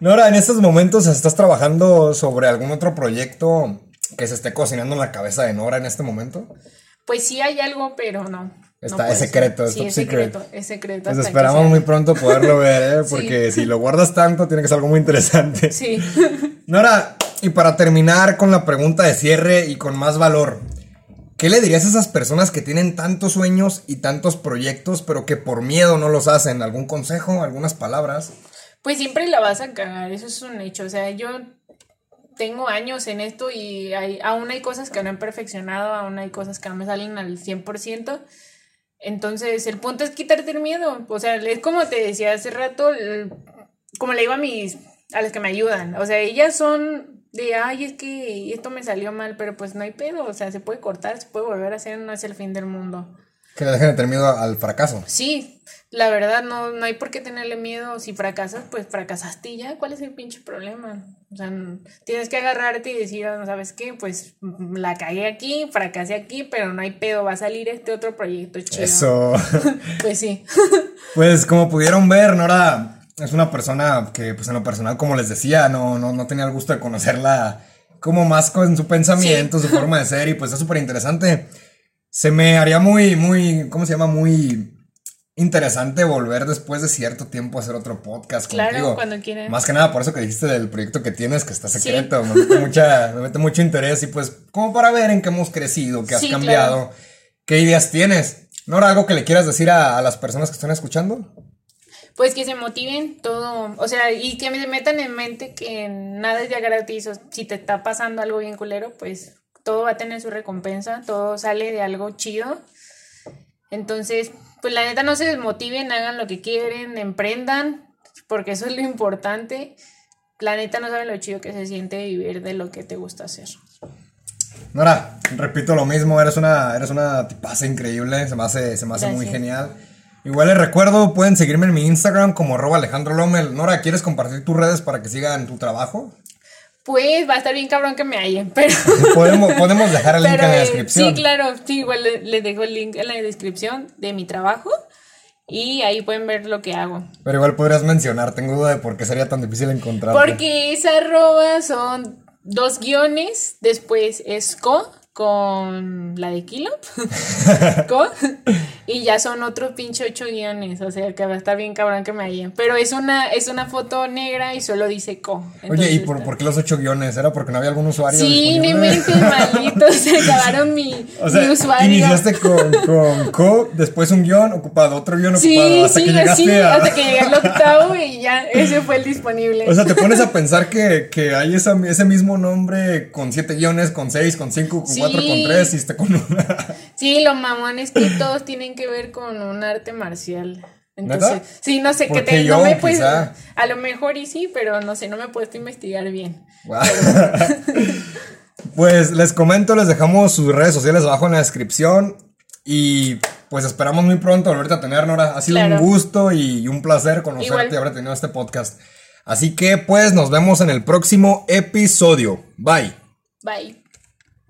Nora, en estos momentos estás trabajando sobre algún otro proyecto que se esté cocinando en la cabeza de Nora en este momento. Pues sí hay algo, pero no. no Está, puede es secreto, es sí, top es secret. secreto, es secreto. Pues esperamos muy pronto poderlo ver, ¿eh? <laughs> Sí. porque si lo guardas tanto tiene que ser algo muy interesante. Sí. <laughs> Nora, y para terminar con la pregunta de cierre y con más valor, ¿qué le dirías a esas personas que tienen tantos sueños y tantos proyectos, pero que por miedo no los hacen? ¿Algún consejo, algunas palabras? Pues siempre la vas a cagar, eso es un hecho. O sea, yo tengo años en esto y hay, aún hay cosas que no he perfeccionado, aún hay cosas que no me salen al 100%. Entonces, el punto es quitarte el miedo. O sea, es como te decía hace rato, el- como le digo a mis, a las que me ayudan. O sea, ellas son de, ay, es que esto me salió mal, pero pues no hay pedo. O sea, se puede cortar, se puede volver a hacer, no es el fin del mundo. Que le dejen de tener miedo al fracaso. Sí, la verdad no, no hay por qué tenerle miedo. Si fracasas, pues fracasaste y ya. ¿Cuál es el pinche problema? O sea, tienes que agarrarte y decir, "Ah, ¿sabes qué? Pues mm, la cagué aquí, fracasé aquí, pero no hay pedo, va a salir este otro proyecto chido. Eso. <laughs> Pues sí. <laughs> Pues como pudieron ver, Nora es una persona que, pues en lo personal, como les decía, no, no, no tenía el gusto de conocerla como más con su pensamiento, su forma de ser, y pues es súper interesante. Se me haría muy, muy, ¿cómo se llama? Muy interesante volver después de cierto tiempo a hacer otro podcast Claro, contigo. cuando quieras. Más que nada por eso que dijiste del proyecto que tienes, que está secreto. Me, mete mucha, me mete mucho interés y pues como para ver en qué hemos crecido, qué has Sí, cambiado, claro. qué ideas tienes. Nora, ¿algo que le quieras decir a, a las personas que están escuchando? Pues que se motiven todo, o sea, y que me metan en mente que nada es ya gratis. o si te está pasando algo bien culero, pues todo va a tener su recompensa, todo sale de algo chido. Entonces, pues la neta no se desmotiven, hagan lo que quieren, emprendan, porque eso es lo importante. La neta no saben lo chido que se siente vivir de lo que te gusta hacer. Nora, repito lo mismo, eres una, eres una tipaza increíble, se me hace, se me hace muy genial. Igual les recuerdo, pueden seguirme en mi Instagram como arroba Alejandro Lomel. Nora, ¿quieres compartir tus redes para que sigan tu trabajo? Pues va a estar bien cabrón que me hallen, <laughs> pero... Podemos, podemos dejar el link Pero, en la eh, descripción. Sí, claro, sí, igual le- les dejo el link en la descripción de mi trabajo y ahí pueden ver lo que hago. Pero igual podrías mencionar, tengo duda de por qué sería tan difícil encontrarte. Porque esa arroba son dos guiones, después es co con la de kilo, <laughs> co, y ya son otros pinche ocho guiones, o sea que va a estar bien cabrón que me hallen. Pero es una, es una foto negra y solo dice co. Oye, ¿y por, por, qué los ocho guiones? ¿Era porque no había algún usuario? Sí, ni mente, <laughs> maldito, se acabaron mi, o sea, mi usuario. Iniciaste con, con co, después un guion ocupado, otro guion ocupado, hasta sí, que llegaste sí, a... hasta que llegué al octavo y ya ese fue el disponible. O sea, te pones a pensar que, que hay esa, ese mismo nombre con siete guiones, con seis, con cinco, con cuatro, con tres y está con una. Sí, lo mamón es que todos tienen que ver con un arte marcial. Entonces, sí, no sé, que te, no me pues, a lo mejor y sí, pero no sé, no me he puesto a investigar bien. <laughs> pues les comento, les dejamos sus redes sociales abajo en la descripción y pues esperamos muy pronto volverte a tener, Nora. Ha sido un gusto y un placer conocerte y haber tenido este podcast. Así que pues nos vemos en el próximo episodio. Bye. Bye.